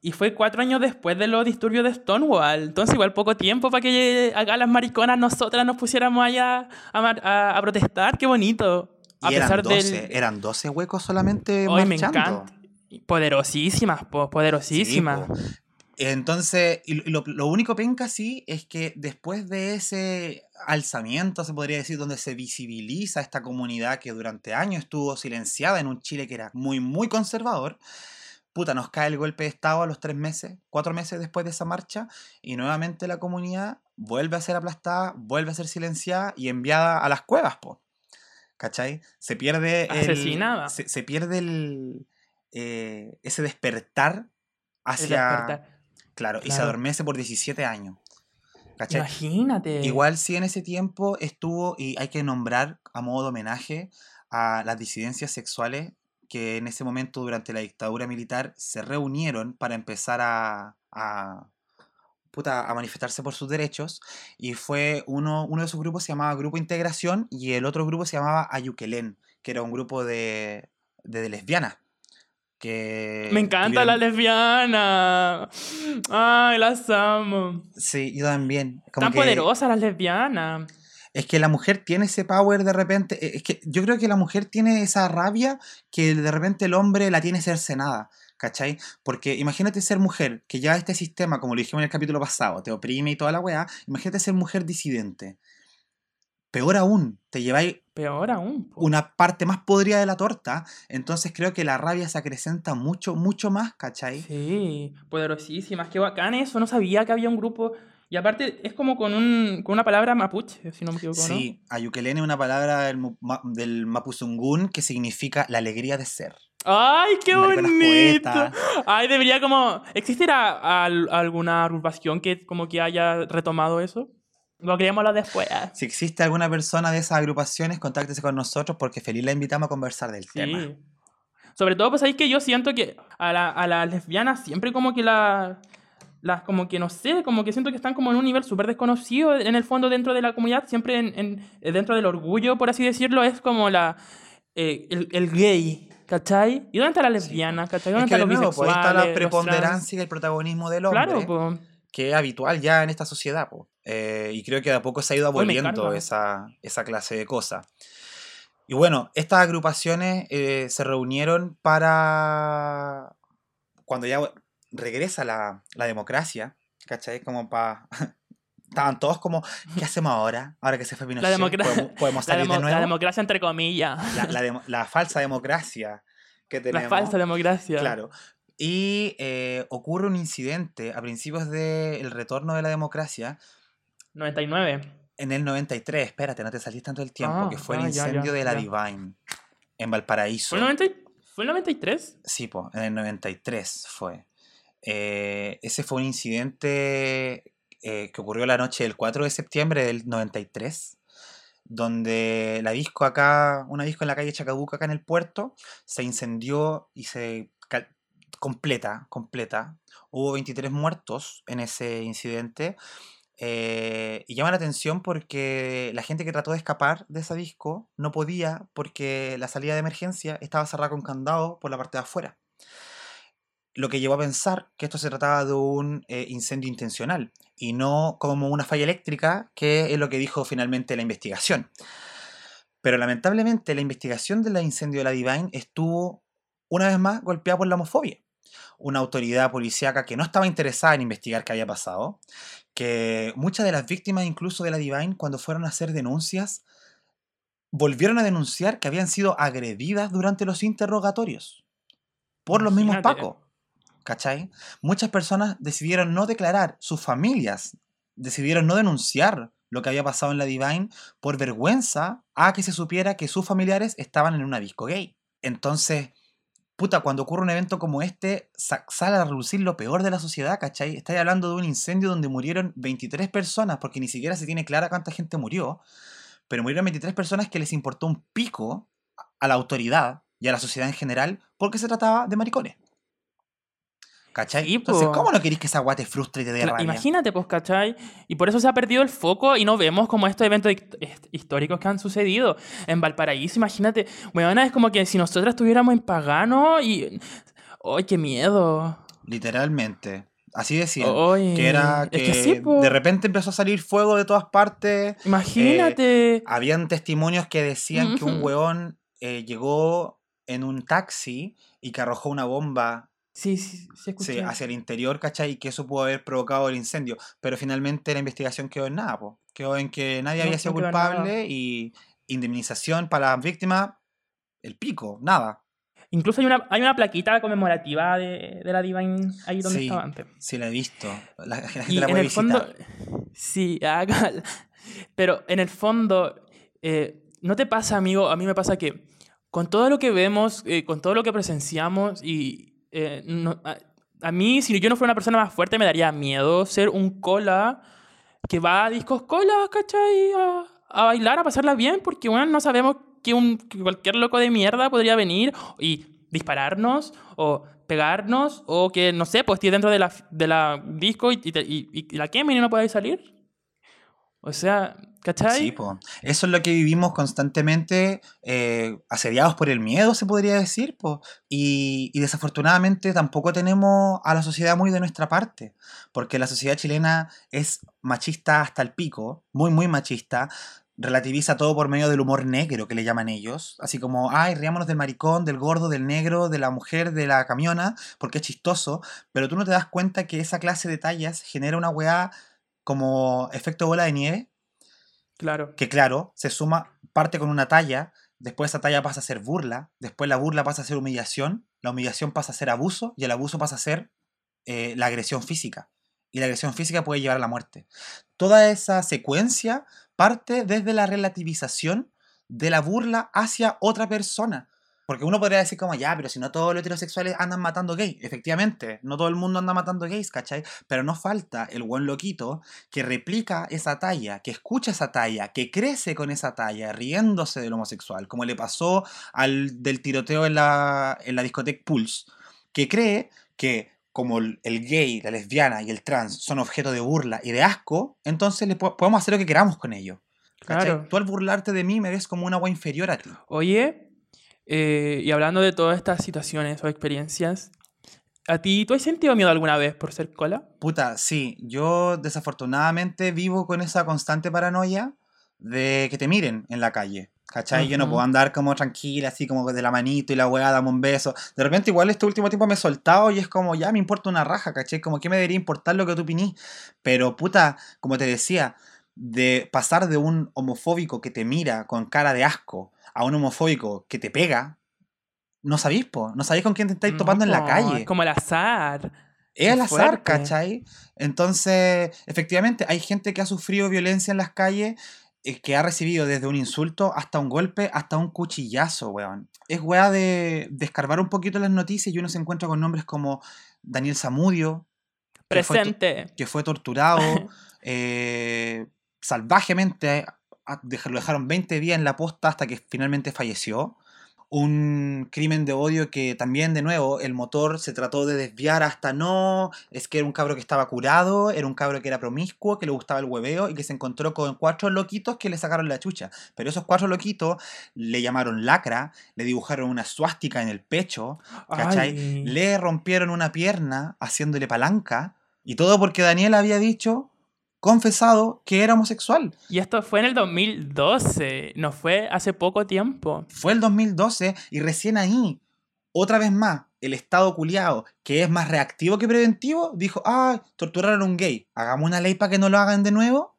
y fue cuatro años después de los disturbios de Stonewall. Entonces, igual poco tiempo para que acá las mariconas nosotras nos pusiéramos allá a, a- a protestar. Qué bonito. A Y eran pesar 12, del. eran 12 huecos solamente Hoy me marchando. encanta. Poderosísimas, po, poderosísimas. Sí, po. Entonces, y lo, lo único penca sí es que después de ese alzamiento, se podría decir, donde se visibiliza esta comunidad que durante años estuvo silenciada en un Chile que era muy, muy conservador, puta, nos cae el golpe de Estado a los tres meses, cuatro meses después de esa marcha, y nuevamente la comunidad vuelve a ser aplastada, vuelve a ser silenciada y enviada a las cuevas, po. ¿Cachai? Se pierde el- Asesinada. se, se pierde el, eh, ese despertar hacia... despertar. Claro, y se Claro. adormece por 17 años. ¿Cachai? Imagínate. Igual sí en ese tiempo estuvo, y hay que nombrar a modo de homenaje a las disidencias sexuales que en ese momento durante la dictadura militar se reunieron para empezar a, a, puta, a manifestarse por sus derechos y fue uno, uno de esos grupos se llamaba Grupo Integración y el otro grupo se llamaba Ayuquelén, que era un grupo de, de lesbianas. Que Me encanta la tuvieron- lesbiana. Ay, las amo. Sí, yo también. Como Tan que- poderosas las lesbianas. Es que la mujer tiene ese power de repente. eh, Es que yo creo que la mujer tiene esa rabia que de repente el hombre la tiene cercenada. ¿Cachai? Porque imagínate ser mujer, que ya este sistema, como lo dijimos en el capítulo pasado, te oprime y toda la weá. Imagínate ser mujer disidente. peor aún, te lleváis Peor aún. po. una parte más podrida de la torta, entonces creo que la rabia se acrecenta mucho, mucho más, ¿cachai? Sí, poderosísimas. Qué bacán eso. No sabía que había un grupo. Y aparte es como con, un, con una palabra mapuche, si no me equivoco, ¿no? Sí, ayukelele es una palabra del, del mapuzungún que significa la alegría de ser. ¡Ay, qué bonito! Ay, debería como... ¿Existirá al- alguna agrupación que como que haya retomado eso? Lo queríamos hablar después. Si existe alguna persona de esas agrupaciones, contáctese con nosotros porque feliz la invitamos a conversar del tema. Sí. Sobre todo, pues sabéis que yo siento que a, la- a las lesbianas siempre como que la- las, como que no sé, como que siento que están como en un nivel súper desconocido en el fondo dentro de la comunidad, siempre en, en- eh, dentro del orgullo, por así decirlo, es como la eh, el, el gay, ¿cachai? ¿Y dónde está la lesbiana, cachai? ¿Dónde Es que de están los nuevo, pues, está la preponderancia y el protagonismo del hombre, Claro, pues. que es habitual ya en esta sociedad. po. Eh, y creo que de a poco se ha ido aboliendo carga. esa, esa clase de cosas. Y bueno, estas agrupaciones eh, se reunieron para cuando ya regresa la, la democracia, ¿cachai? Como para... Estaban todos como, ¿qué hacemos ahora? Ahora que se fue Pinochet, democra- ¿podemos, podemos La, salir demo- de la nuevo? democracia entre comillas. La, la demo- la falsa democracia que La, tenemos. falsa democracia. Claro. Y eh, ocurre un incidente a principios del retorno de la democracia 99. en el 93. Espérate, no te salís tanto del tiempo, Ah, que fue el ah, ya, incendio ya, de la ya. Divine en Valparaíso. ¿Fue el, 90 y- ¿Fue el 93? Sí, po, en el 93 fue. Eh, ese fue un incidente eh, que ocurrió la noche del 4 de septiembre del 93, donde la disco acá, una disco en la calle Chacabuco, acá en el puerto, se incendió y se completa, completa. Hubo 23 muertos en ese incidente. eh, y llama la atención porque la gente que trató de escapar de esa disco no podía porque la salida de emergencia estaba cerrada con candado por la parte de afuera. Lo que llevó a pensar que esto se trataba de un eh, incendio intencional y no como una falla eléctrica, que es lo que dijo finalmente la investigación. Pero lamentablemente la investigación del incendio de la Divine estuvo una vez más golpeada por la homofobia. Una autoridad policíaca que no estaba interesada en investigar qué había pasado, que muchas de las víctimas incluso de la Divine cuando fueron a hacer denuncias volvieron a denunciar que habían sido agredidas durante los interrogatorios por los mismos pacos. ¿Cachai? Muchas personas decidieron no declarar, sus familias decidieron no denunciar lo que había pasado en la Divine por vergüenza a que se supiera que sus familiares estaban en una disco gay. Entonces, puta, cuando ocurre un evento como este, sa- sale a reducir lo peor de la sociedad, ¿cachai? Estáis hablando de un incendio donde murieron 23 personas, porque ni siquiera se tiene clara cuánta gente murió, pero murieron 23 personas que les importó un pico a la autoridad y a la sociedad en general porque se trataba de maricones. ¿Cachai? Sí, Entonces. ¿cómo no queréis que esa guate frustre y te dé rabia? Imagínate, pues, ¿cachai? Y por eso se ha perdido el foco y no vemos como estos eventos históricos que han sucedido. En Valparaíso, imagínate, bueno, es como que si nosotros estuviéramos en Pagano y... ¡Ay, qué miedo! Literalmente. Así decían. Ay, que era es que, que sí, de repente empezó a salir fuego de todas partes. Imagínate. Habían testimonios que decían que un weón eh, llegó en un taxi y que arrojó una bomba sí, sí, sí, sí, hacia el interior, ¿cachai? Y que eso pudo haber provocado el incendio. Pero finalmente la investigación quedó en nada, po. Quedó en que nadie No, había no sido culpable y indemnización para las víctimas, el pico, nada. Incluso hay una, hay una plaquita conmemorativa de, de la Divine ahí donde Sí, estaba antes. Sí, la he visto. La, la gente Y la en puede fondo, visitar. sí, haga- pero en el fondo, eh, ¿no te pasa, amigo? A mí me pasa que con todo lo que vemos, eh, con todo lo que presenciamos, y eh, a, mí, si yo no fuera una persona más fuerte, me daría miedo ser un cola que va a discos cola, ¿cachai? A, bailar, a pasarla bien, porque, bueno, no sabemos que, un, cualquier loco de mierda podría venir y dispararnos o pegarnos o que, no sé, pues esté dentro de la, de la disco y- y la quemen y no podáis salir. O sea, ¿cachai? Sí. Eso es lo que vivimos constantemente, eh, asediados por el miedo, se podría decir. Y, y desafortunadamente tampoco tenemos a la sociedad muy de nuestra parte, porque la sociedad chilena es machista hasta el pico, muy, muy machista, relativiza todo por medio del humor negro que le llaman ellos, así como, ay, riámonos del maricón, del gordo, del negro, de la mujer, de la camiona, porque es chistoso, pero tú no te das cuenta que esa clase de tallas genera una weá como efecto bola de nieve Claro. Que claro, se suma, parte con una talla, después esa talla pasa a ser burla, después la burla pasa a ser humillación, la humillación pasa a ser abuso y el abuso pasa a ser eh, la agresión física. Y la agresión física puede llevar a la muerte. Toda esa secuencia parte desde la relativización de la burla hacia otra persona. Porque uno podría decir como, ya, pero si no todos los heterosexuales andan matando gays. Efectivamente, no todo el mundo anda matando gays, ¿cachai? Pero no falta el buen loquito que replica esa talla, que escucha esa talla, que crece con esa talla, riéndose del homosexual, como le pasó al del tiroteo en la, en la discoteca Pulse, que cree que como el gay, la lesbiana y el trans son objeto de burla y de asco, entonces le po- podemos hacer lo que queramos con ellos. ¿cachai? Claro. Tú al burlarte de mí me ves como una agua inferior a ti. Oye, eh, y hablando de todas estas situaciones o experiencias, ¿a ti tú has sentido miedo alguna vez por ser cola? Puta, sí, yo desafortunadamente vivo con esa constante paranoia de que te miren en la calle. ¿Cachai? Yo no puedo andar como tranquila, así como de la manito y la weá, dame un beso. De repente, igual este último tiempo me he soltado y es como, ya me importa una raja, ¿cachai? Como que me debería importar lo que tú opinís. Pero, puta, como te decía, de pasar de un homofóbico que te mira con cara de asco a un homofóbico que te pega, no sabéis, po. No sabéis con quién te estáis topando en la calle. Es como el azar. Es Qué azar, fuerte. ¿cachai? Entonces, efectivamente, hay gente que ha sufrido violencia en las calles, eh, que ha recibido desde un insulto hasta un golpe, hasta un cuchillazo, weón. Es weá de, de escarbar un poquito las noticias y uno se encuentra con nombres como Daniel Zamudio, que fue to- Presente. que fue torturado eh, salvajemente, lo dejaron 20 días en la posta hasta que finalmente falleció. Un crimen de odio que también, de nuevo, el motor se trató de desviar hasta no, es que era un cabro que estaba curado, era un cabro que era promiscuo, que le gustaba el hueveo y que se encontró con cuatro loquitos que le sacaron la chucha. Pero esos cuatro loquitos le llamaron lacra, le dibujaron una suástica en el pecho, ¿cachai? Ay. Le rompieron una pierna haciéndole palanca y todo porque Daniel había dicho, confesado, que era homosexual. Y esto fue en el 2012, no fue hace poco tiempo. Fue el 2012 y recién ahí, otra vez más, el Estado culiado, que es más reactivo que preventivo, dijo, ah, torturaron a un gay, hagamos una ley para que no lo hagan de nuevo.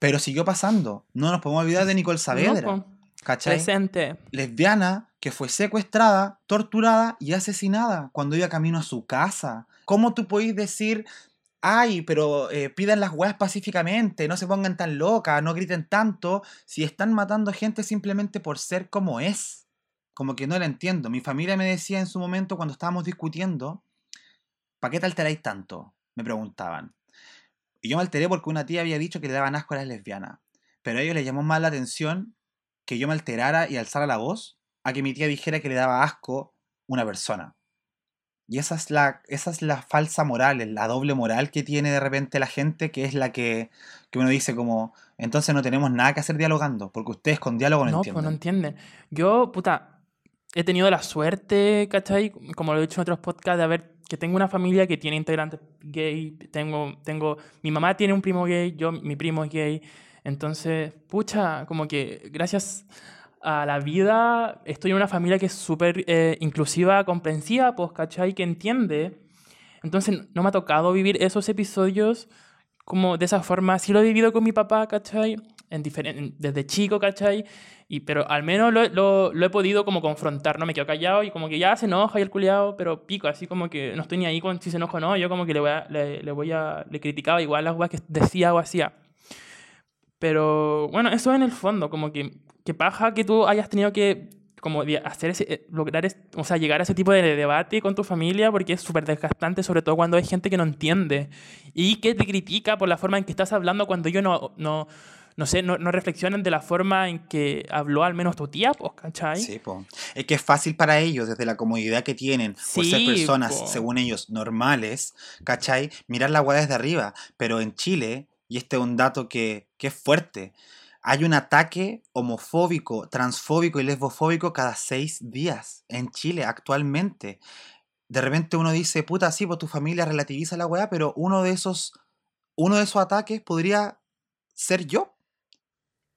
Pero siguió pasando. No nos podemos olvidar de Nicole Saavedra. No. ¿Cachai? Presente. lesbiana que fue secuestrada, torturada y asesinada cuando iba camino a su casa. ¿Cómo tú podéis decir, ay, pero eh, pidan las weas pacíficamente, no se pongan tan locas, no griten tanto, si están matando gente simplemente por ser como es? Como que no la entiendo. Mi familia me decía en su momento cuando estábamos discutiendo, ¿para qué te alteráis tanto? Me preguntaban. Y yo me alteré porque una tía había dicho que le daban asco a las lesbianas. Pero a ellos les llamó más la atención que yo me alterara y alzara la voz a que mi tía dijera que le daba asco una persona. Y esa es la, esa es la falsa moral, la doble moral que tiene de repente la gente, que es la que, que uno dice como, entonces no tenemos nada que hacer dialogando, porque ustedes con diálogo no, No, pues no entienden. entienden. Yo, puta, he tenido la suerte, ¿cachai? Como lo he dicho en otros podcasts, de haber que tengo una familia que tiene integrantes gay. Tengo, tengo, mi mamá tiene un primo gay, yo, mi primo es gay. Entonces, pucha, como que gracias a la vida estoy en una familia que es súper eh, inclusiva, comprensiva, pues, ¿cachai? Que entiende. Entonces, no me ha tocado vivir esos episodios como de esa forma. Sí lo he vivido con mi papá, ¿cachai? En diferen- desde chico, ¿cachai? Y, pero al menos lo, lo- lo he podido como confrontar, no me quedo callado y como que ya se enoja y el culiado, pero pico, así como que no estoy ni ahí con si se enoja o no, yo como que le voy a, le, le voy a, le criticaba igual las weas que decía o hacía. Pero bueno, eso en el fondo, como que, que paja que tú hayas tenido que como hacer ese, eh, lograr, es- o sea, llegar a ese tipo de debate con tu familia porque es súper desgastante, sobre todo cuando hay gente que no entiende y que te critica por la forma en que estás hablando cuando ellos no, no, no sé, no, no reflexionan de la forma en que habló al menos tu tía, pues, ¿cachai? Sí, po. Es que es fácil para ellos, desde la comodidad que tienen, por ser Sí, personas, po. según ellos, normales, ¿cachai? Mirar la weá desde arriba. Pero en Chile, y este es un dato que, que es fuerte, hay un ataque homofóbico, transfóbico y lesbofóbico cada seis días en Chile actualmente. De repente uno dice, puta, sí, pues tu familia relativiza la weá, pero uno de esos, uno de esos ataques podría ser yo.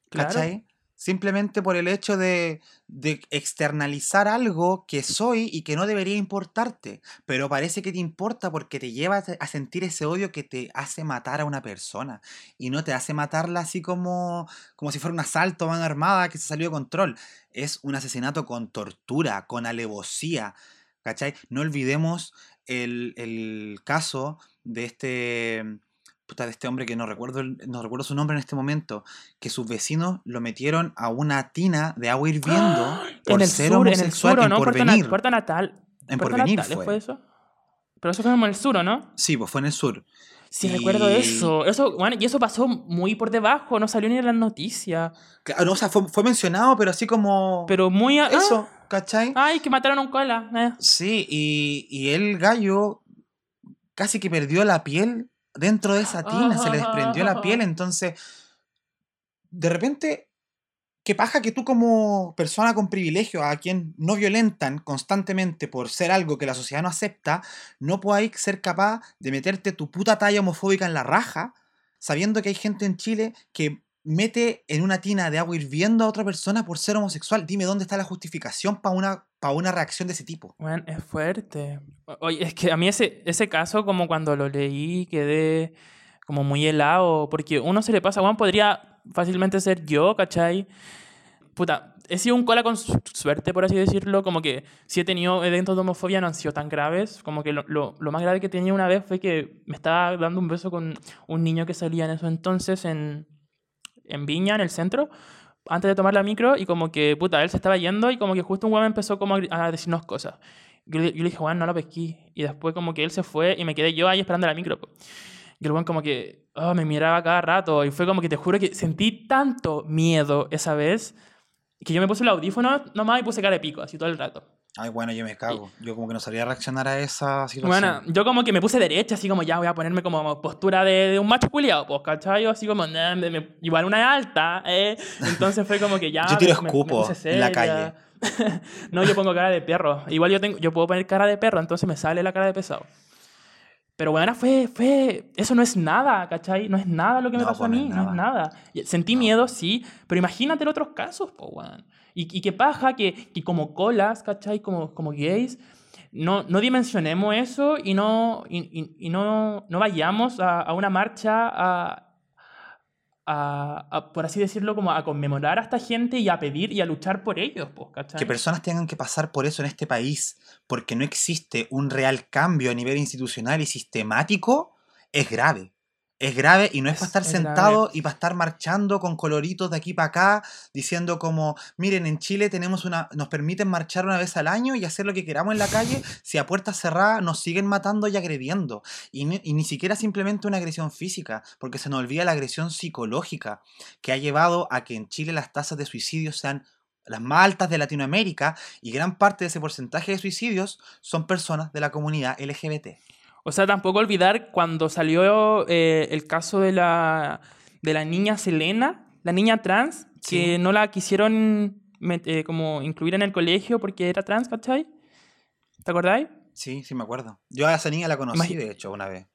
Claro. Simplemente por el hecho de, de externalizar algo que soy y que no debería importarte, pero parece que te importa porque te lleva a a sentir ese odio que te hace matar a una persona y no te hace matarla así como, como si fuera un asalto a mano armada que se salió de control. Es un asesinato con tortura, con alevosía, ¿cachai? No olvidemos el, el caso de este puta, de este hombre que no recuerdo, no recuerdo su nombre en este momento, que sus vecinos lo metieron a una tina de agua hirviendo por en el ser sur, en el sur, ¿o en ¿no? Puerto, Na- porvenir. Puerto Natal. En Puerto porvenir Natales fue. eso? Pero eso fue como en el sur, ¿o no? Sí, pues fue en el sur. Sí, Y- recuerdo eso. eso bueno, y eso pasó muy por debajo, no salió ni en las noticias. Claro, no, o sea, fue, fue mencionado, pero así como... Pero muy... a- Eso, ¿cachai? ah, ay, que mataron a un cola. eh. Sí, y, y el gallo casi que perdió la piel dentro de esa tina, se le desprendió la piel, entonces, de repente, qué paja que tú como persona con privilegio, a quien no violentan constantemente por ser algo que la sociedad no acepta, no podáis ser capaz de meterte tu puta talla homofóbica en la raja, sabiendo que hay gente en Chile que mete en una tina de agua hirviendo a otra persona por ser homosexual. Dime dónde está la justificación para una, pa' una reacción de ese tipo. Bueno, es fuerte. Oye, es que a mí ese, ese caso, como cuando lo leí, quedé como muy helado, porque uno se le pasa, Juan, podría fácilmente ser yo, ¿cachai? Puta, he sido un cola con su- suerte, por así decirlo, como que si he tenido eventos de homofobia no han sido tan graves, como que lo, lo, lo más grave que tenía una vez fue que me estaba dando un beso con un niño que salía en eso entonces en, en Viña, en el centro, antes de tomar la micro, y como que, puta, él se estaba yendo y como que justo un weón empezó como a, decirnos cosas. Yo, le- dije, weón, no lo pesquí. Y después como que él se fue y me quedé yo ahí esperando la micro. Y el weón como que ah, me miraba cada rato y fue como que te juro que sentí tanto miedo esa vez que yo me puse el audífono nomás y puse cara de pico, así todo el rato. Ay, bueno, yo me cago. Yo como que no sabía reaccionar a esa situación. Bueno, yo como que me puse derecha, así como ya voy a ponerme como postura de, de un macho culiado, pues, ¿cachai? Yo así como, nah, me- me- igual una alta, ¿eh? Entonces fue como que ya. Yo tiro me- me escupo puse en la seria. no, yo pongo cara de perro. Igual yo, tengo, yo puedo poner cara de perro, entonces me sale la cara de pesado. Pero bueno, fue, fue, eso no es nada, ¿cachai? No es nada lo que me No, pasó a pues, mí, es no es nada. Y Sentí No. miedo, sí, pero imagínate en otros casos, po, weón. Y, y qué paja que, como colas, ¿cachai? Como, gays, no, no dimensionemos eso y no, y, no, no vayamos a, una marcha a, a- por así decirlo, como a conmemorar a esta gente y a pedir y a luchar por ellos, pues, ¿cachai? Que personas tengan que pasar por eso en este país porque no existe un real cambio a nivel institucional y sistemático, es grave. Es grave y no es, Es- para estar es sentado grave. y para estar marchando con coloritos de aquí para acá, diciendo como, miren, en Chile tenemos una, nos permiten marchar una vez al año y hacer lo que queramos en la calle, si a puertas cerradas nos siguen matando y agrediendo. Y ni, y ni siquiera simplemente una agresión física, porque se nos olvida la agresión psicológica, que ha llevado a que en Chile las tasas de suicidio sean las más altas de Latinoamérica y gran parte de ese porcentaje de suicidios son personas de la comunidad LGBT. O sea, tampoco olvidar cuando salió eh, el caso de la, de la niña Selena, la niña trans, que Sí. no la quisieron eh, como incluir en el colegio porque era trans, ¿cachai? ¿Te acordáis? Sí, sí me acuerdo. Yo a esa niña la conocí, Imagi- de hecho, una vez.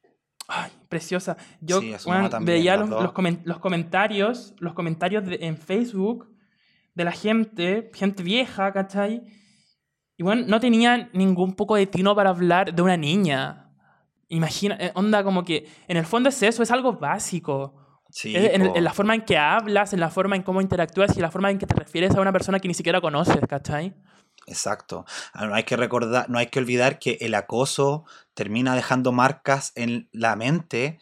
Ay, preciosa. Yo Sí, mamá también, veía los, los comen- los comentarios, los comentarios de- en Facebook de la gente, gente vieja, ¿cachai? Y bueno, no tenía ningún poco de tino para hablar de una niña. Imagina, eh, onda como que en el fondo es eso, es algo básico. Sí, Es en la forma en que hablas, en la forma en cómo interactúas y en la forma en que te refieres a una persona que ni siquiera conoces, ¿cachai? Exacto. Ah, No hay que recordar, no hay que olvidar que el acoso termina dejando marcas en la mente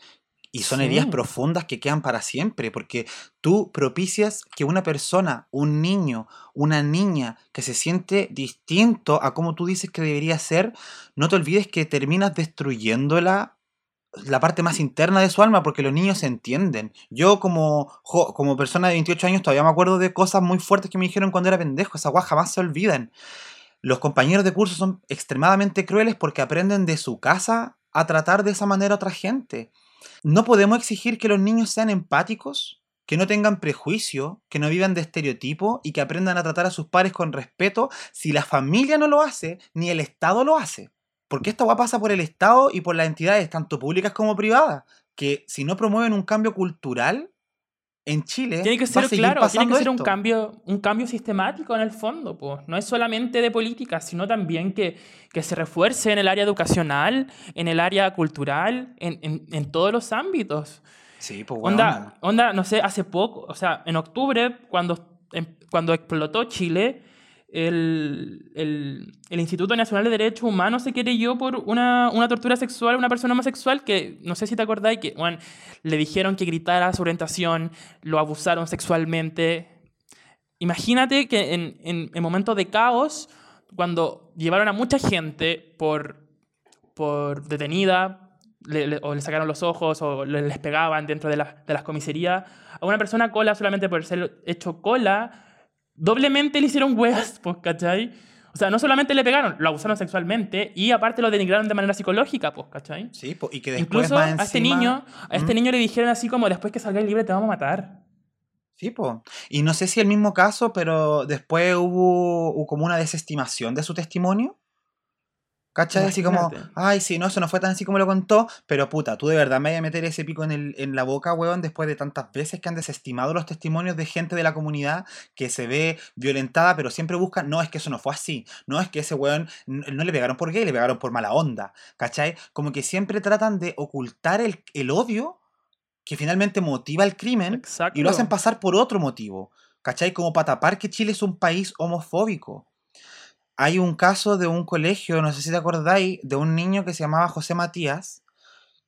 y son heridas profundas que quedan para siempre, porque tú propicias que una persona, un niño, una niña que se siente distinto a como tú dices que debería ser, no te olvides que terminas destruyéndola la parte más interna de su alma, porque los niños se entienden. Yo como, jo- como persona de 28 años todavía me acuerdo de cosas muy fuertes que me dijeron cuando era pendejo, esas guas jamás se olvidan. Los compañeros de curso son extremadamente crueles porque aprenden de su casa a tratar de esa manera a otra gente. No podemos exigir que los niños sean empáticos, que no tengan prejuicio, que no vivan de estereotipo y que aprendan a tratar a sus pares con respeto si la familia no lo hace, ni el Estado lo hace. Porque esta guapa pasa por el Estado y por las entidades, tanto públicas como privadas, que si no promueven un cambio cultural, en Chile Tiene que ser, claro, tiene que ser un esto. cambio, un cambio sistemático en el fondo, pues. No es solamente de política, sino también que, que se refuerce en el área educacional, en el área cultural, en, en, en todos los ámbitos. Sí, pues Onda, weona. onda, no sé, hace poco, o sea, en octubre, cuando, em- cuando explotó Chile, el, el- el Instituto Nacional de Derechos Humanos se querelló por una, una tortura sexual a una persona homosexual que, no sé si te acordáis, que bueno, le dijeron que gritara su orientación, lo abusaron sexualmente. Imagínate que en, en, en momentos de caos, cuando llevaron a mucha gente por, por detenida, le- le- o le sacaron los ojos, o le- les pegaban dentro de, la- de las comisarías, a una persona cola solamente por ser hecho cola, doblemente le hicieron weas, pues, ¿cachai? O sea, no solamente le pegaron, lo abusaron sexualmente y aparte lo denigraron de manera psicológica, pues, ¿cachai? Sí, po, y que después Incluso más a este niño, a este ¿Mm? niño le dijeron así como después que salga libre te vamos a matar. Sí, po. Y no sé si el mismo caso, pero después hubo como una desestimación de su testimonio. ¿Cachai? Así como, ay, sí, no, eso no fue tan así como lo contó, pero puta, tú de verdad me vas a meter ese pico en, el, en la boca, weón, después de tantas veces que han desestimado los testimonios de gente de la comunidad que se ve violentada, pero siempre buscan, no, es que eso no fue así, no, es que ese weón no le pegaron por gay, le pegaron por mala onda, ¿cachai? Como que siempre tratan de ocultar el, el odio que finalmente motiva el crimen Exacto. y lo hacen pasar por otro motivo, ¿cachai? Como para tapar que Chile es un país homofóbico. Hay un caso de un colegio, no sé si te acordáis, de un niño que se llamaba José Matías,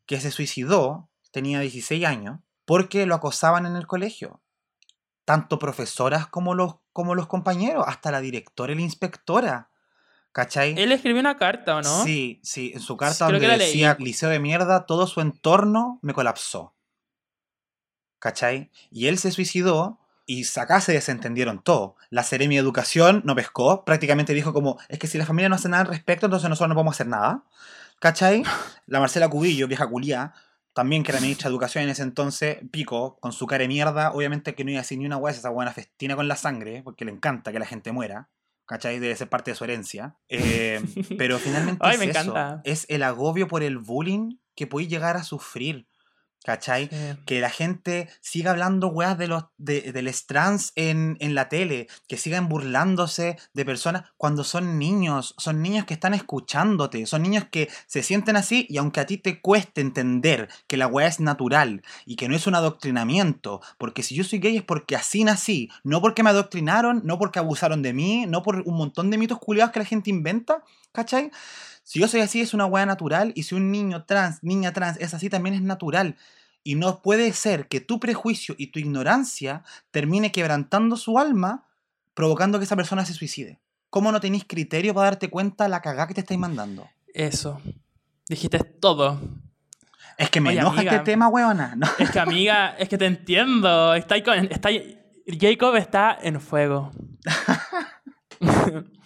que se suicidó, tenía 16 años, porque lo acosaban en el colegio. Tanto profesoras como los, como los compañeros, hasta la directora y la inspectora. ¿Cachai? Él escribió una carta, ¿o no? Sí, sí, en su carta donde decía liceo de mierda, todo su entorno me colapsó. ¿Cachai? Y él se suicidó y acá se desentendieron todo. La Seremi de Educación no pescó, prácticamente dijo como, es que si la familia no hace nada al respecto, entonces nosotros no podemos hacer nada. ¿Cachai? La Marcela Cubillo, vieja culia, también que era ministra de Educación en ese entonces, pico, con su cara de mierda, obviamente que no iba a decir ni una hueá, esa buena festina con la sangre, porque le encanta que la gente muera. ¿Cachai? Debe ser parte de su herencia. Eh, pero finalmente Ay, es me eso. encanta. Es el agobio por el bullying que podéis llegar a sufrir. ¿Cachai? Sí. Que la gente siga hablando weas de los, de, del trans en, en la tele, que sigan burlándose de personas cuando son niños, son niños que están escuchándote, son niños que se sienten así y aunque a ti te cueste entender que la wea es natural y que no es un adoctrinamiento, porque si yo soy gay es porque así nací, no porque me adoctrinaron, no porque abusaron de mí, no por un montón de mitos culiados que la gente inventa, ¿cachai? Si yo soy así es una wea natural y si un niño trans, niña trans es así también es natural. Y no puede ser que tu prejuicio y tu ignorancia termine quebrantando su alma, provocando que esa persona se suicide. ¿Cómo no tenéis criterio para darte cuenta la cagada que te estáis mandando? Eso. Dijiste todo. Es que me Oye, enoja amiga. este tema, weona. No. Es que, amiga, es que te entiendo. Está ahí con- está ahí- Jacob está en fuego.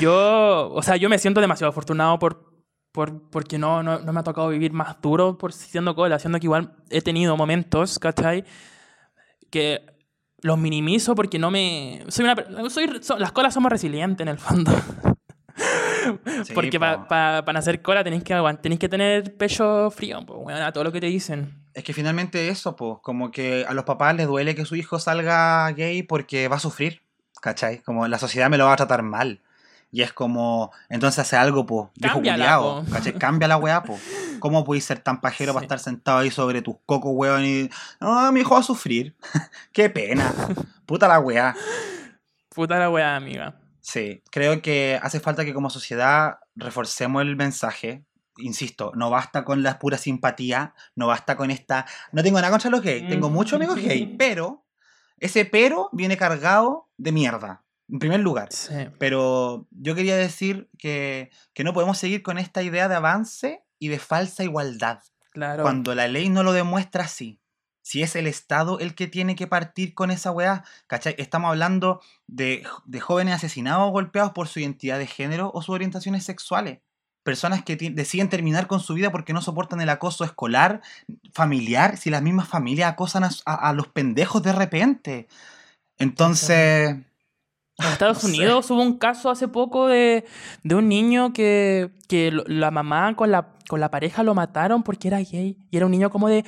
yo, o sea, yo me siento demasiado afortunado por, por, porque no, no, no me ha tocado vivir más duro por siendo cola, siendo que igual he tenido momentos, ¿cachai? Que los minimizo porque no me... Soy una, soy, so- las colas somos resilientes en el fondo. Sí, porque po. para nacer cola tenéis que, tenéis que tener pecho frío, pues, weón, a todo lo que te dicen. Es que finalmente eso, pues, como que a los papás les duele que su hijo salga gay porque va a sufrir, ¿cachai? Como la sociedad me lo va a tratar mal. Y es como, entonces hace algo, Cámbiala, po. ¿cachai? Cambia la weá, pues. ¿Cómo puedes ser tan pajero para estar sentado ahí sobre tus cocos, weón? Y, no, mi hijo va a sufrir. Qué pena. Puta la weá. Puta la weá, amiga. Sí, creo que hace falta que como sociedad reforcemos el mensaje. Insisto, no basta con la pura simpatía, no basta con esta... No tengo nada contra los gays, tengo muchos amigos gay, pero ese pero viene cargado de mierda, en primer lugar. Sí. Pero yo quería decir que, que no podemos seguir con esta idea de avance y de falsa igualdad, Claro. cuando la ley no lo demuestra así. Si es el Estado el que tiene que partir con esa weá, ¿cachai? Estamos hablando de, de jóvenes asesinados o golpeados por su identidad de género o sus orientaciones sexuales. Personas que deciden terminar con su vida porque no soportan el acoso escolar, familiar, si las mismas familias acosan a, a- a los pendejos de repente. Entonces, En Estados No sé. Unidos hubo un caso hace poco de, de un niño que, que la mamá con la, con la pareja lo mataron porque era gay. Y era un niño como de...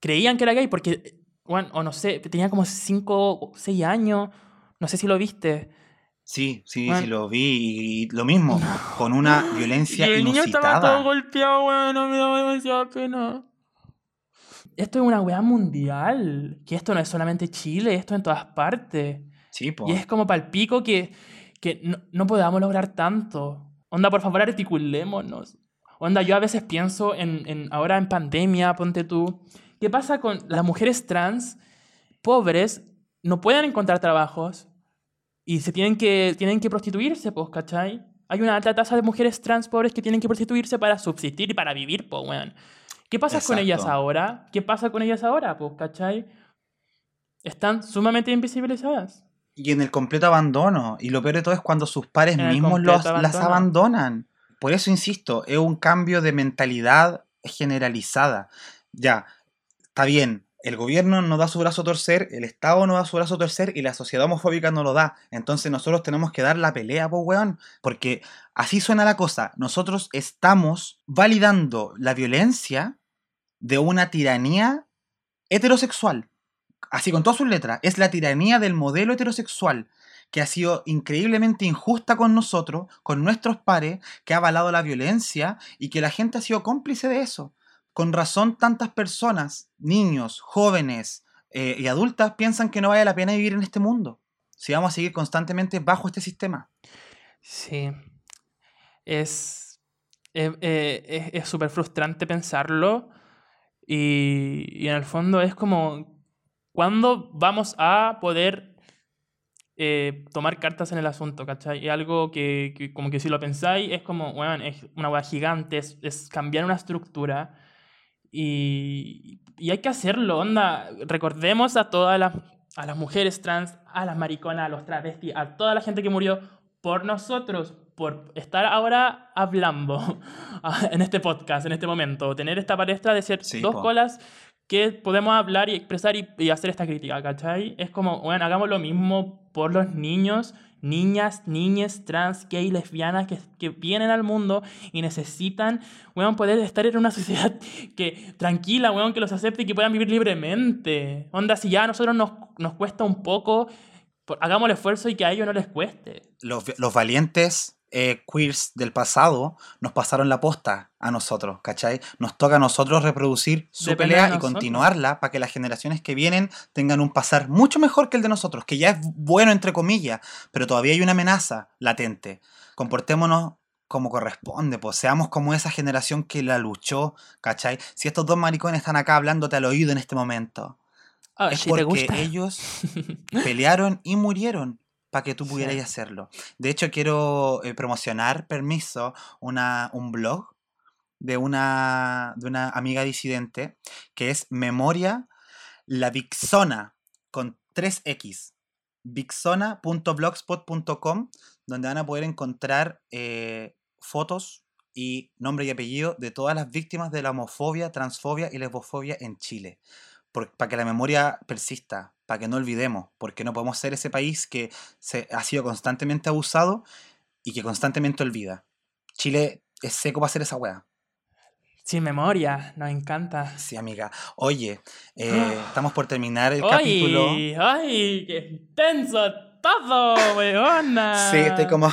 Creían que era gay porque bueno, o no sé, tenía como 5 o 6 años, no sé si lo viste. Sí, sí, Bueno. sí, lo vi. Y lo mismo, con una violencia Y el niño estaba todo golpeado, weón, me daba demasiada pena. Esto es una weá mundial, que esto no es solamente Chile, esto en todas partes. Sí, po. Y es como palpico que, que no, no podamos lograr tanto. Onda, por favor, articulémonos. Onda, yo a veces pienso en, en ahora en pandemia, ponte tú. ¿Qué pasa con las mujeres trans pobres? No pueden encontrar trabajos y se tienen que, tienen que prostituirse, pues, ¿cachai? Hay una alta tasa de mujeres trans pobres que tienen que prostituirse para subsistir y para vivir, pues, weón. ¿Qué pasa con Exacto. ellas ahora? ¿Qué pasa con ellas ahora, pues, cachai? Están sumamente invisibilizadas. Y en el completo abandono. Y lo peor de todo es cuando sus pares En mismos los, las abandonan. Por eso insisto, es un cambio de mentalidad generalizada. Ya, está bien, el gobierno no da su brazo a torcer, el Estado no da su brazo a torcer y la sociedad homofóbica no lo da. Entonces nosotros tenemos que dar la pelea, pues weón. Porque así suena la cosa. Nosotros estamos validando la violencia de una tiranía heterosexual. Así con todas sus letras. Es la tiranía del modelo heterosexual que ha sido increíblemente injusta con nosotros, con nuestros pares, que ha avalado la violencia y que la gente ha sido cómplice de eso. Con razón tantas personas, niños, jóvenes eh, y adultas piensan que no vale la pena vivir en este mundo. Si vamos a seguir constantemente bajo este sistema. Sí. Es. eh, eh, es es súper frustrante pensarlo. Y en el fondo es como. ¿Cuándo vamos a poder eh, tomar cartas en el asunto? ¿Cachai? Es algo que, que como que si lo pensáis, es como, bueno, es una hueá gigante, es, es cambiar una estructura. Y, y hay que hacerlo, onda. Recordemos a todas las, a las mujeres trans, a las mariconas, a los travestis, a toda la gente que murió por nosotros, por estar ahora hablando en este podcast, en este momento, tener esta palestra de ser Sí, dos po. colas que podemos hablar y expresar y, hacer esta crítica, ¿cachai? Es como, bueno, hagamos lo mismo por los niños, niñas, niñas, trans, gay, lesbianas que, que vienen al mundo y necesitan, weón, poder estar en una sociedad que tranquila, weón, que los acepte y que puedan vivir libremente. Onda, si ya a nosotros nos, nos cuesta un poco, hagamos el esfuerzo y que a ellos no les cueste. Los, los valientes eh, queers del pasado nos pasaron la posta a nosotros, ¿cachai? Nos toca a nosotros reproducir su Depende pelea y continuarla para que las generaciones que vienen tengan un pasar mucho mejor que el de nosotros, que ya es bueno entre comillas, pero todavía hay una amenaza latente. Comportémonos como corresponde, pues seamos como esa generación que la luchó, ¿cachai? Si estos dos maricones están acá hablándote al oído en este momento, Ah, es si porque ellos pelearon y murieron para que tú Sí. pudieras hacerlo. De hecho, quiero eh, promocionar, permiso, una, un blog de una, de una amiga disidente que es Memoria La Vixona con 3X. Vixona.blogspot.com donde van a poder encontrar eh, fotos y nombre y apellido de todas las víctimas de la homofobia, transfobia y lesbofobia en Chile para que la memoria persista, para que no olvidemos, porque no podemos ser ese país que se, ha sido constantemente abusado y que constantemente olvida. Chile es seco para hacer esa weá. Sin memoria, nos encanta. Sí, amiga. Oye, eh, estamos por terminar el capítulo. ¡Ay! ¡Ay! ¡Qué intenso todo, weona! Sí, estoy como.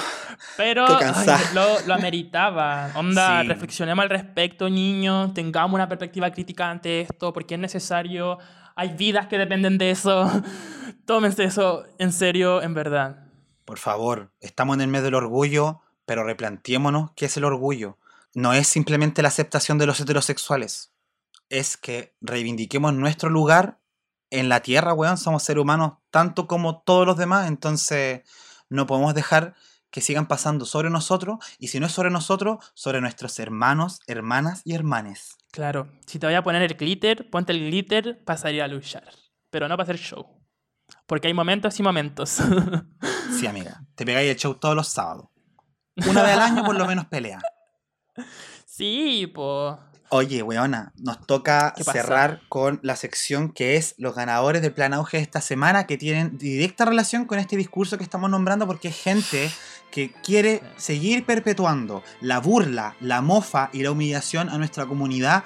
Pero ay, lo, lo ameritaba. Onda, Sí. reflexionemos al respecto, niños. Tengamos una perspectiva crítica ante esto, porque es necesario. Hay vidas que dependen de eso. Tómense eso en serio, en verdad. Por favor, estamos en el mes del orgullo, pero replanteémonos qué es el orgullo. No es simplemente la aceptación de los heterosexuales. Es que reivindiquemos nuestro lugar en la tierra, weón. Somos seres humanos tanto como todos los demás. Entonces, no podemos dejar que sigan pasando sobre nosotros. Y si no es sobre nosotros, sobre nuestros hermanos, hermanas y hermanes. Claro, si te voy a poner el glitter, ponte el glitter para salir a luchar. Pero no para hacer show. Porque hay momentos y momentos. Sí, amiga. Te pegáis el show todos los sábados. Una vez al año, por lo menos, pelea. sí, po. Oye, weona, nos toca cerrar con la sección que es los ganadores del plan auge de esta semana que tienen directa relación con este discurso que estamos nombrando porque es gente que quiere seguir perpetuando la burla, la mofa y la humillación a nuestra comunidad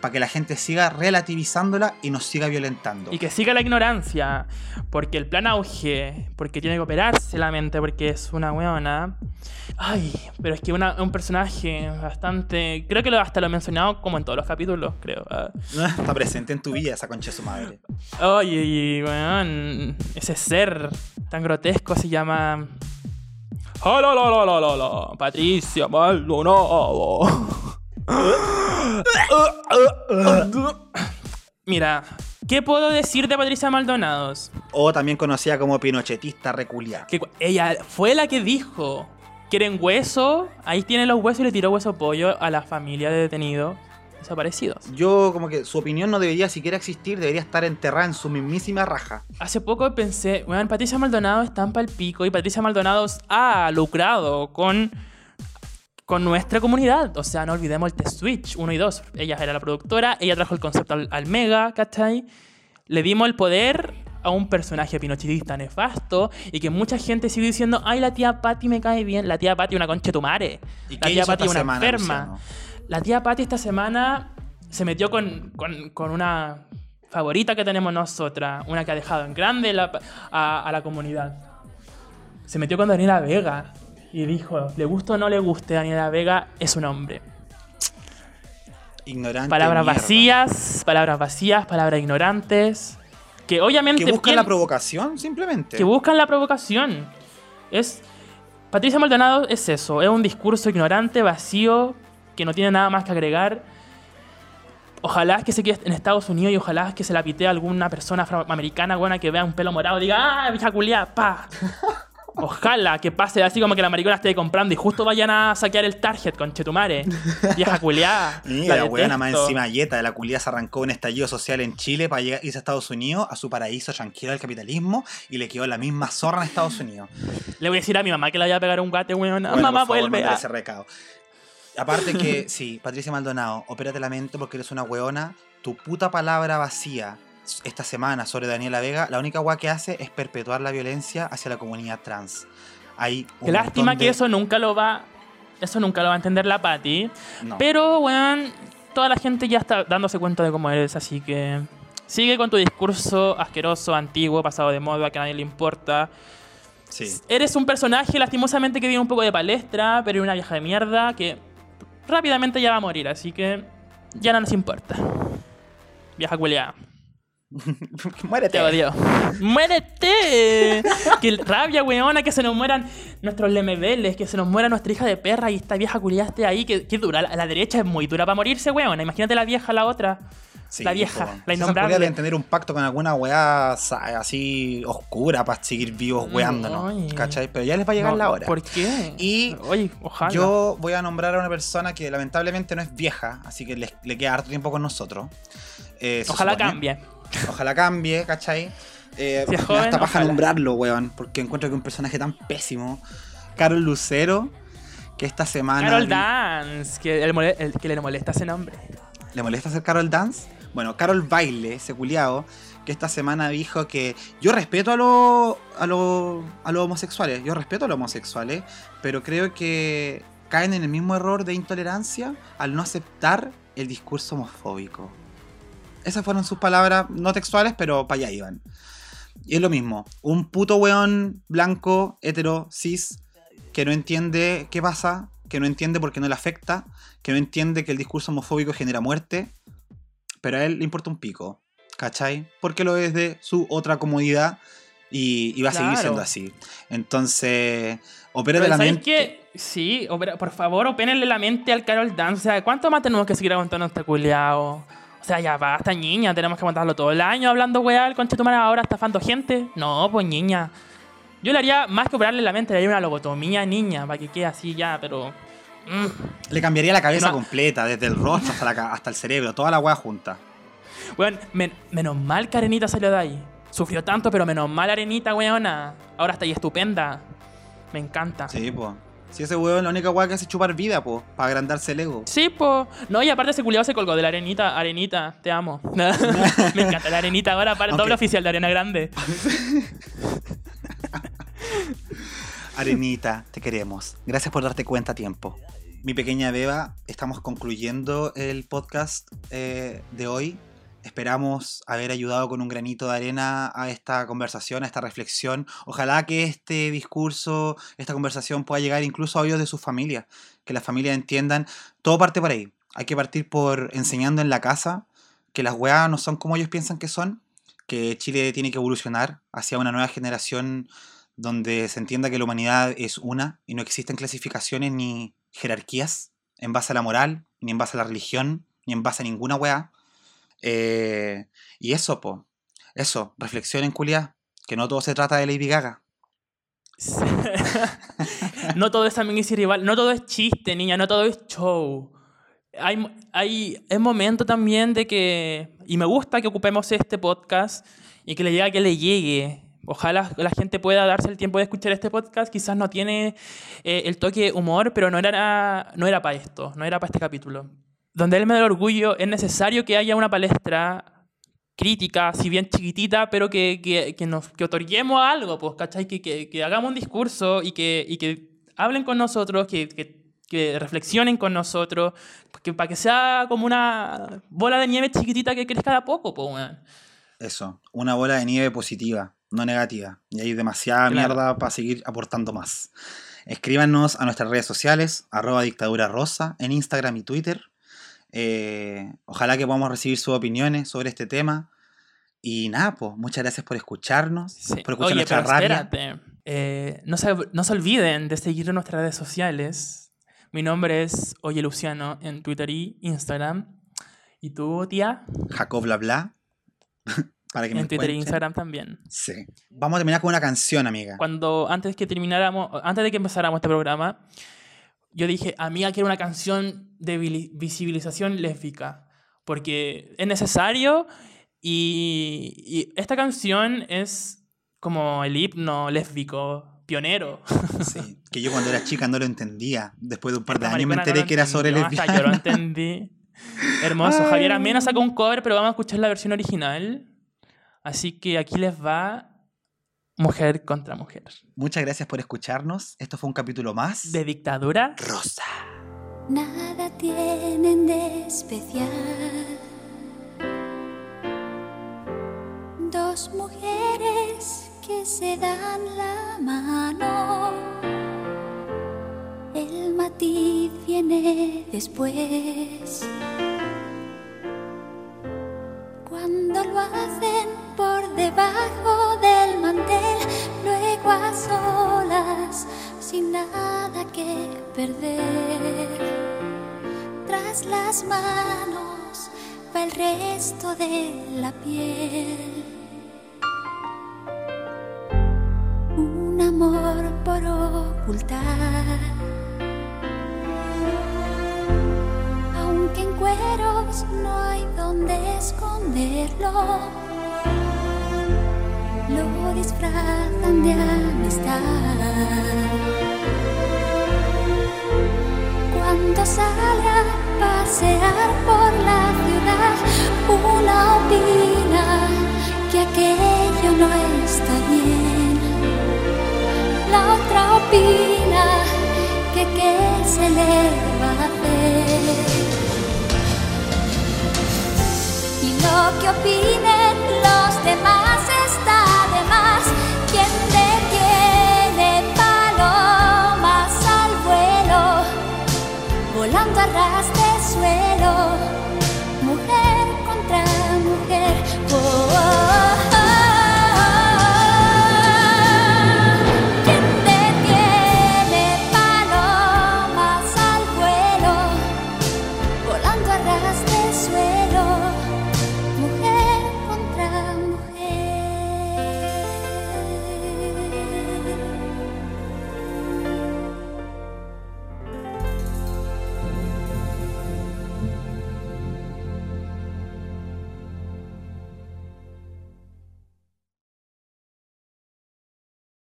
para que la gente siga relativizándola y nos siga violentando. Y que siga la ignorancia, porque el plan auge, porque tiene que operarse la mente, porque es una weona. Ay, pero es que una- un personaje bastante... Creo que lo, hasta lo he mencionado como en todos los capítulos, creo. Ah. Está presente en tu vida esa concha de su madre. Ay, y, weón, ese ser tan grotesco se llama... Oh, Patricia Maldonado. Mira, ¿qué puedo decir de Patricia Maldonados? O también conocida como pinochetista reculia. Que ella fue la que dijo, ¿quieren hueso? Ahí tienen los huesos y le tiró hueso pollo a la familia de detenidos desaparecidos. Yo como que su opinión no debería siquiera existir, debería estar enterrada en su mismísima raja. Hace poco pensé, bueno, Patricia Maldonado está en pico y Patricia Maldonado ha lucrado con, con nuestra comunidad. O sea, no olvidemos el test Switch 1 y 2. Ella era la productora, ella trajo el concepto al, al Mega, ¿cachai? Le dimos el poder a un personaje pinochetista nefasto y que mucha gente sigue diciendo, ay, la tía Patty me cae bien. La tía Patty una conchetumare. ¿Y La tía Patty una semana, enferma. Luciano? La tía Patty esta semana se metió con, con- con una favorita que tenemos nosotras, una que ha dejado en grande la- a, a la comunidad. Se metió con Daniela Vega y dijo, le guste o no le guste, Daniela Vega es un hombre. Ignorante. Palabras mierda. vacías, palabras vacías, palabras ignorantes, que obviamente... Que buscan ¿quién- la provocación, simplemente. que buscan la provocación. Es Patricia Maldonado es eso, es un discurso ignorante, vacío, que no tiene nada más que agregar. Ojalá que se quede en Estados Unidos y ojalá que se la pitee a alguna persona afroamericana buena que vea un pelo morado y diga, ¡ah, vieja culiá, pa! Ojalá que pase así como que la maricona esté comprando y justo vayan a saquear el target con Chetumare. Vieja culiá. Mira, la weona más encima yeta de la culia se arrancó un estallido social en Chile para llegar, irse a Estados Unidos, a su paraíso tranquilo del capitalismo, y le quedó la misma zorra en Estados Unidos. Le voy a decir a mi mamá que le voy a pegar un gate, weón. Bueno, mamá, por favor, vuelve. a- ese recado. Aparte que, sí, Patricia Maldonado, opérate la mente porque eres una weona. Tu puta palabra vacía esta semana sobre Daniela Vega, la única weá que hace es perpetuar la violencia hacia la comunidad trans. Hay Qué lástima que eso nunca lo va. Eso nunca lo va a entender la Patty. No. Pero, weón, toda la gente ya está dándose cuenta de cómo eres, así que. Sigue con tu discurso asqueroso, antiguo, pasado de moda, que a nadie le importa. Sí. Eres un personaje, lastimosamente, que viene un poco de palestra, pero es una vieja de mierda que rápidamente ya va a morir, así que ya no nos importa. Vieja culiada. Muérete. Te odio. ¡Muérete! ¡Qué rabia, weona! Que se nos mueran nuestros lemebeles, que se nos muera nuestra hija de perra y esta vieja culiada esté ahí. Que, que dura. La, la derecha es muy dura para morirse, weona. Imagínate la vieja, la otra. Sí, la vieja, po. la innombrable. deben tener un pacto con alguna weá así oscura para seguir vivos weándonos. Ay. ¿Cachai? Pero ya les va a llegar No, la hora. ¿Por qué? Y Oye, ojalá. Yo voy a nombrar a una persona que lamentablemente no es vieja, así que le, le queda harto tiempo con nosotros. Eh, ojalá supone. cambie. Ojalá cambie, ¿cachai? Eh, Si es me da joven, hasta paja nombrarlo, weón, porque encuentro que un personaje tan pésimo. Carol Lucero, que esta semana... Carol Dance, que, el el- que le molesta ese nombre. ¿Le molesta hacer Carol Dance? Bueno, Carol Baile, ese culiao, que esta semana dijo que yo respeto a los a lo- a los homosexuales, yo respeto a los homosexuales, pero creo que caen en el mismo error de intolerancia al no aceptar el discurso homofóbico. Esas fueron sus palabras, no textuales, pero para allá iban. Y es lo mismo, un puto weón blanco, hetero, cis, que no entiende qué pasa, que no entiende por qué no le afecta, que no entiende que el discurso homofóbico genera muerte, pero a él le importa un pico, ¿cachai? Porque lo es de su otra comodidad y, y va a seguir siendo así. Entonces, opérate Pero la ¿sabes mente. Sí, opera- por favor, opénenle la mente al Carol Dance. O sea, ¿cuánto más tenemos que seguir aguantando este culiao? O sea, ya basta, niña. Tenemos que aguantarlo todo el año hablando weá. El de madre ahora estafando gente. No, pues niña. Yo le haría, más que operarle la mente, le haría una lobotomía, niña, para que quede así ya, pero. Mm. Le cambiaría la cabeza No. completa, desde el rostro hasta, la ca- hasta el cerebro, toda la weá junta. Weón, men- menos mal que Arenita salió de ahí. Sufrió tanto, pero menos mal Arenita, weona. Ahora está ahí estupenda. Me encanta. Sí, po. Si ese weón la única weá que hace chupar vida, po, para agrandarse el ego. Sí, po. No, y aparte ese culiado se colgó de la arenita. Arenita, te amo. Me encanta la arenita ahora para Aunque- doble oficial de Arena Grande. Arenita, te queremos. Gracias por darte cuenta a tiempo. Mi pequeña Beba, estamos concluyendo el podcast eh, de hoy. Esperamos haber ayudado con un granito de arena a esta conversación, a esta reflexión. Ojalá que este discurso, esta conversación pueda llegar incluso a oídos de sus familias, que las familias entiendan. Todo parte por ahí. Hay que partir por enseñando en la casa que las weas no son como ellos piensan que son, que Chile tiene que evolucionar hacia una nueva generación donde se entienda que la humanidad es una y no existen clasificaciones ni jerarquías en base a la moral, ni en base a la religión, ni en base a ninguna weá. Eh, y eso, po. Eso, reflexionen, culia, que no todo se trata de Lady Gaga. no todo es también y rival, no todo es chiste, niña, no todo es show. Hay, hay, es momento también de que, y me gusta que ocupemos este podcast y que le llegue a que le llegue. Ojalá la gente pueda darse el tiempo de escuchar este podcast. Quizás no tiene eh, el toque humor, pero no era, no era para esto, no era para este capítulo. Donde él me da el orgullo, es necesario que haya una palestra crítica, si bien chiquitita, pero que, que, que nos que otorguemos algo, pues, ¿cachai? Que, que, hagamos un discurso y que, y que hablen con nosotros, que reflexionen con nosotros, que, para que sea como una bola de nieve chiquitita que crezca de a poco, pues, Eso, una bola de nieve positiva, no negativa. Y hay demasiada Claro. mierda para seguir aportando más. Escríbanos a nuestras redes sociales, arroba dictadura rosa, en Instagram y Twitter. Eh, ojalá que podamos recibir sus opiniones sobre este tema. Y nada, pues, muchas gracias por escucharnos, Sí. por escuchar Oye, nuestra rabia. Eh, no, se, no se olviden de seguir en nuestras redes sociales. Mi nombre es Oye Luciano en Twitter y Instagram. ¿Y tú, tía? Jacob bla bla. para que me En Twitter e. Instagram también. Sí. Vamos a terminar con una canción, amiga. Cuando antes que termináramos, antes de que empezáramos este programa, yo dije, amiga, quiero una canción de visibilización lésbica. Porque es necesario y, y esta canción es como el himno lésbico pionero. Sí, que yo cuando era chica no lo entendía. Después de un par de Esta años me enteré no que era sobre entendió, hasta yo lo entendí. Hermoso. Ay. Javier Amena sacó un cover, pero vamos a escuchar la versión original. Así que aquí les va Mujer contra Mujer. Muchas gracias por escucharnos. Esto fue un capítulo más De dictadura. Rosa. Nada tienen de especial. Dos mujeres que se dan la mano. El matiz viene después. Cuando lo hacen debajo del mantel, luego a solas, sin nada que perder. Tras las manos va el resto de la piel. Un amor por ocultar. Aunque en cueros no hay donde esconderlo, lo disfrazan de amistad. Cuando sale a pasear por la ciudad, una opina que aquello no está bien. La otra opina que qué se le va. Lo que opinen los demás está de más. Quien detiene palomas al vuelo, volando a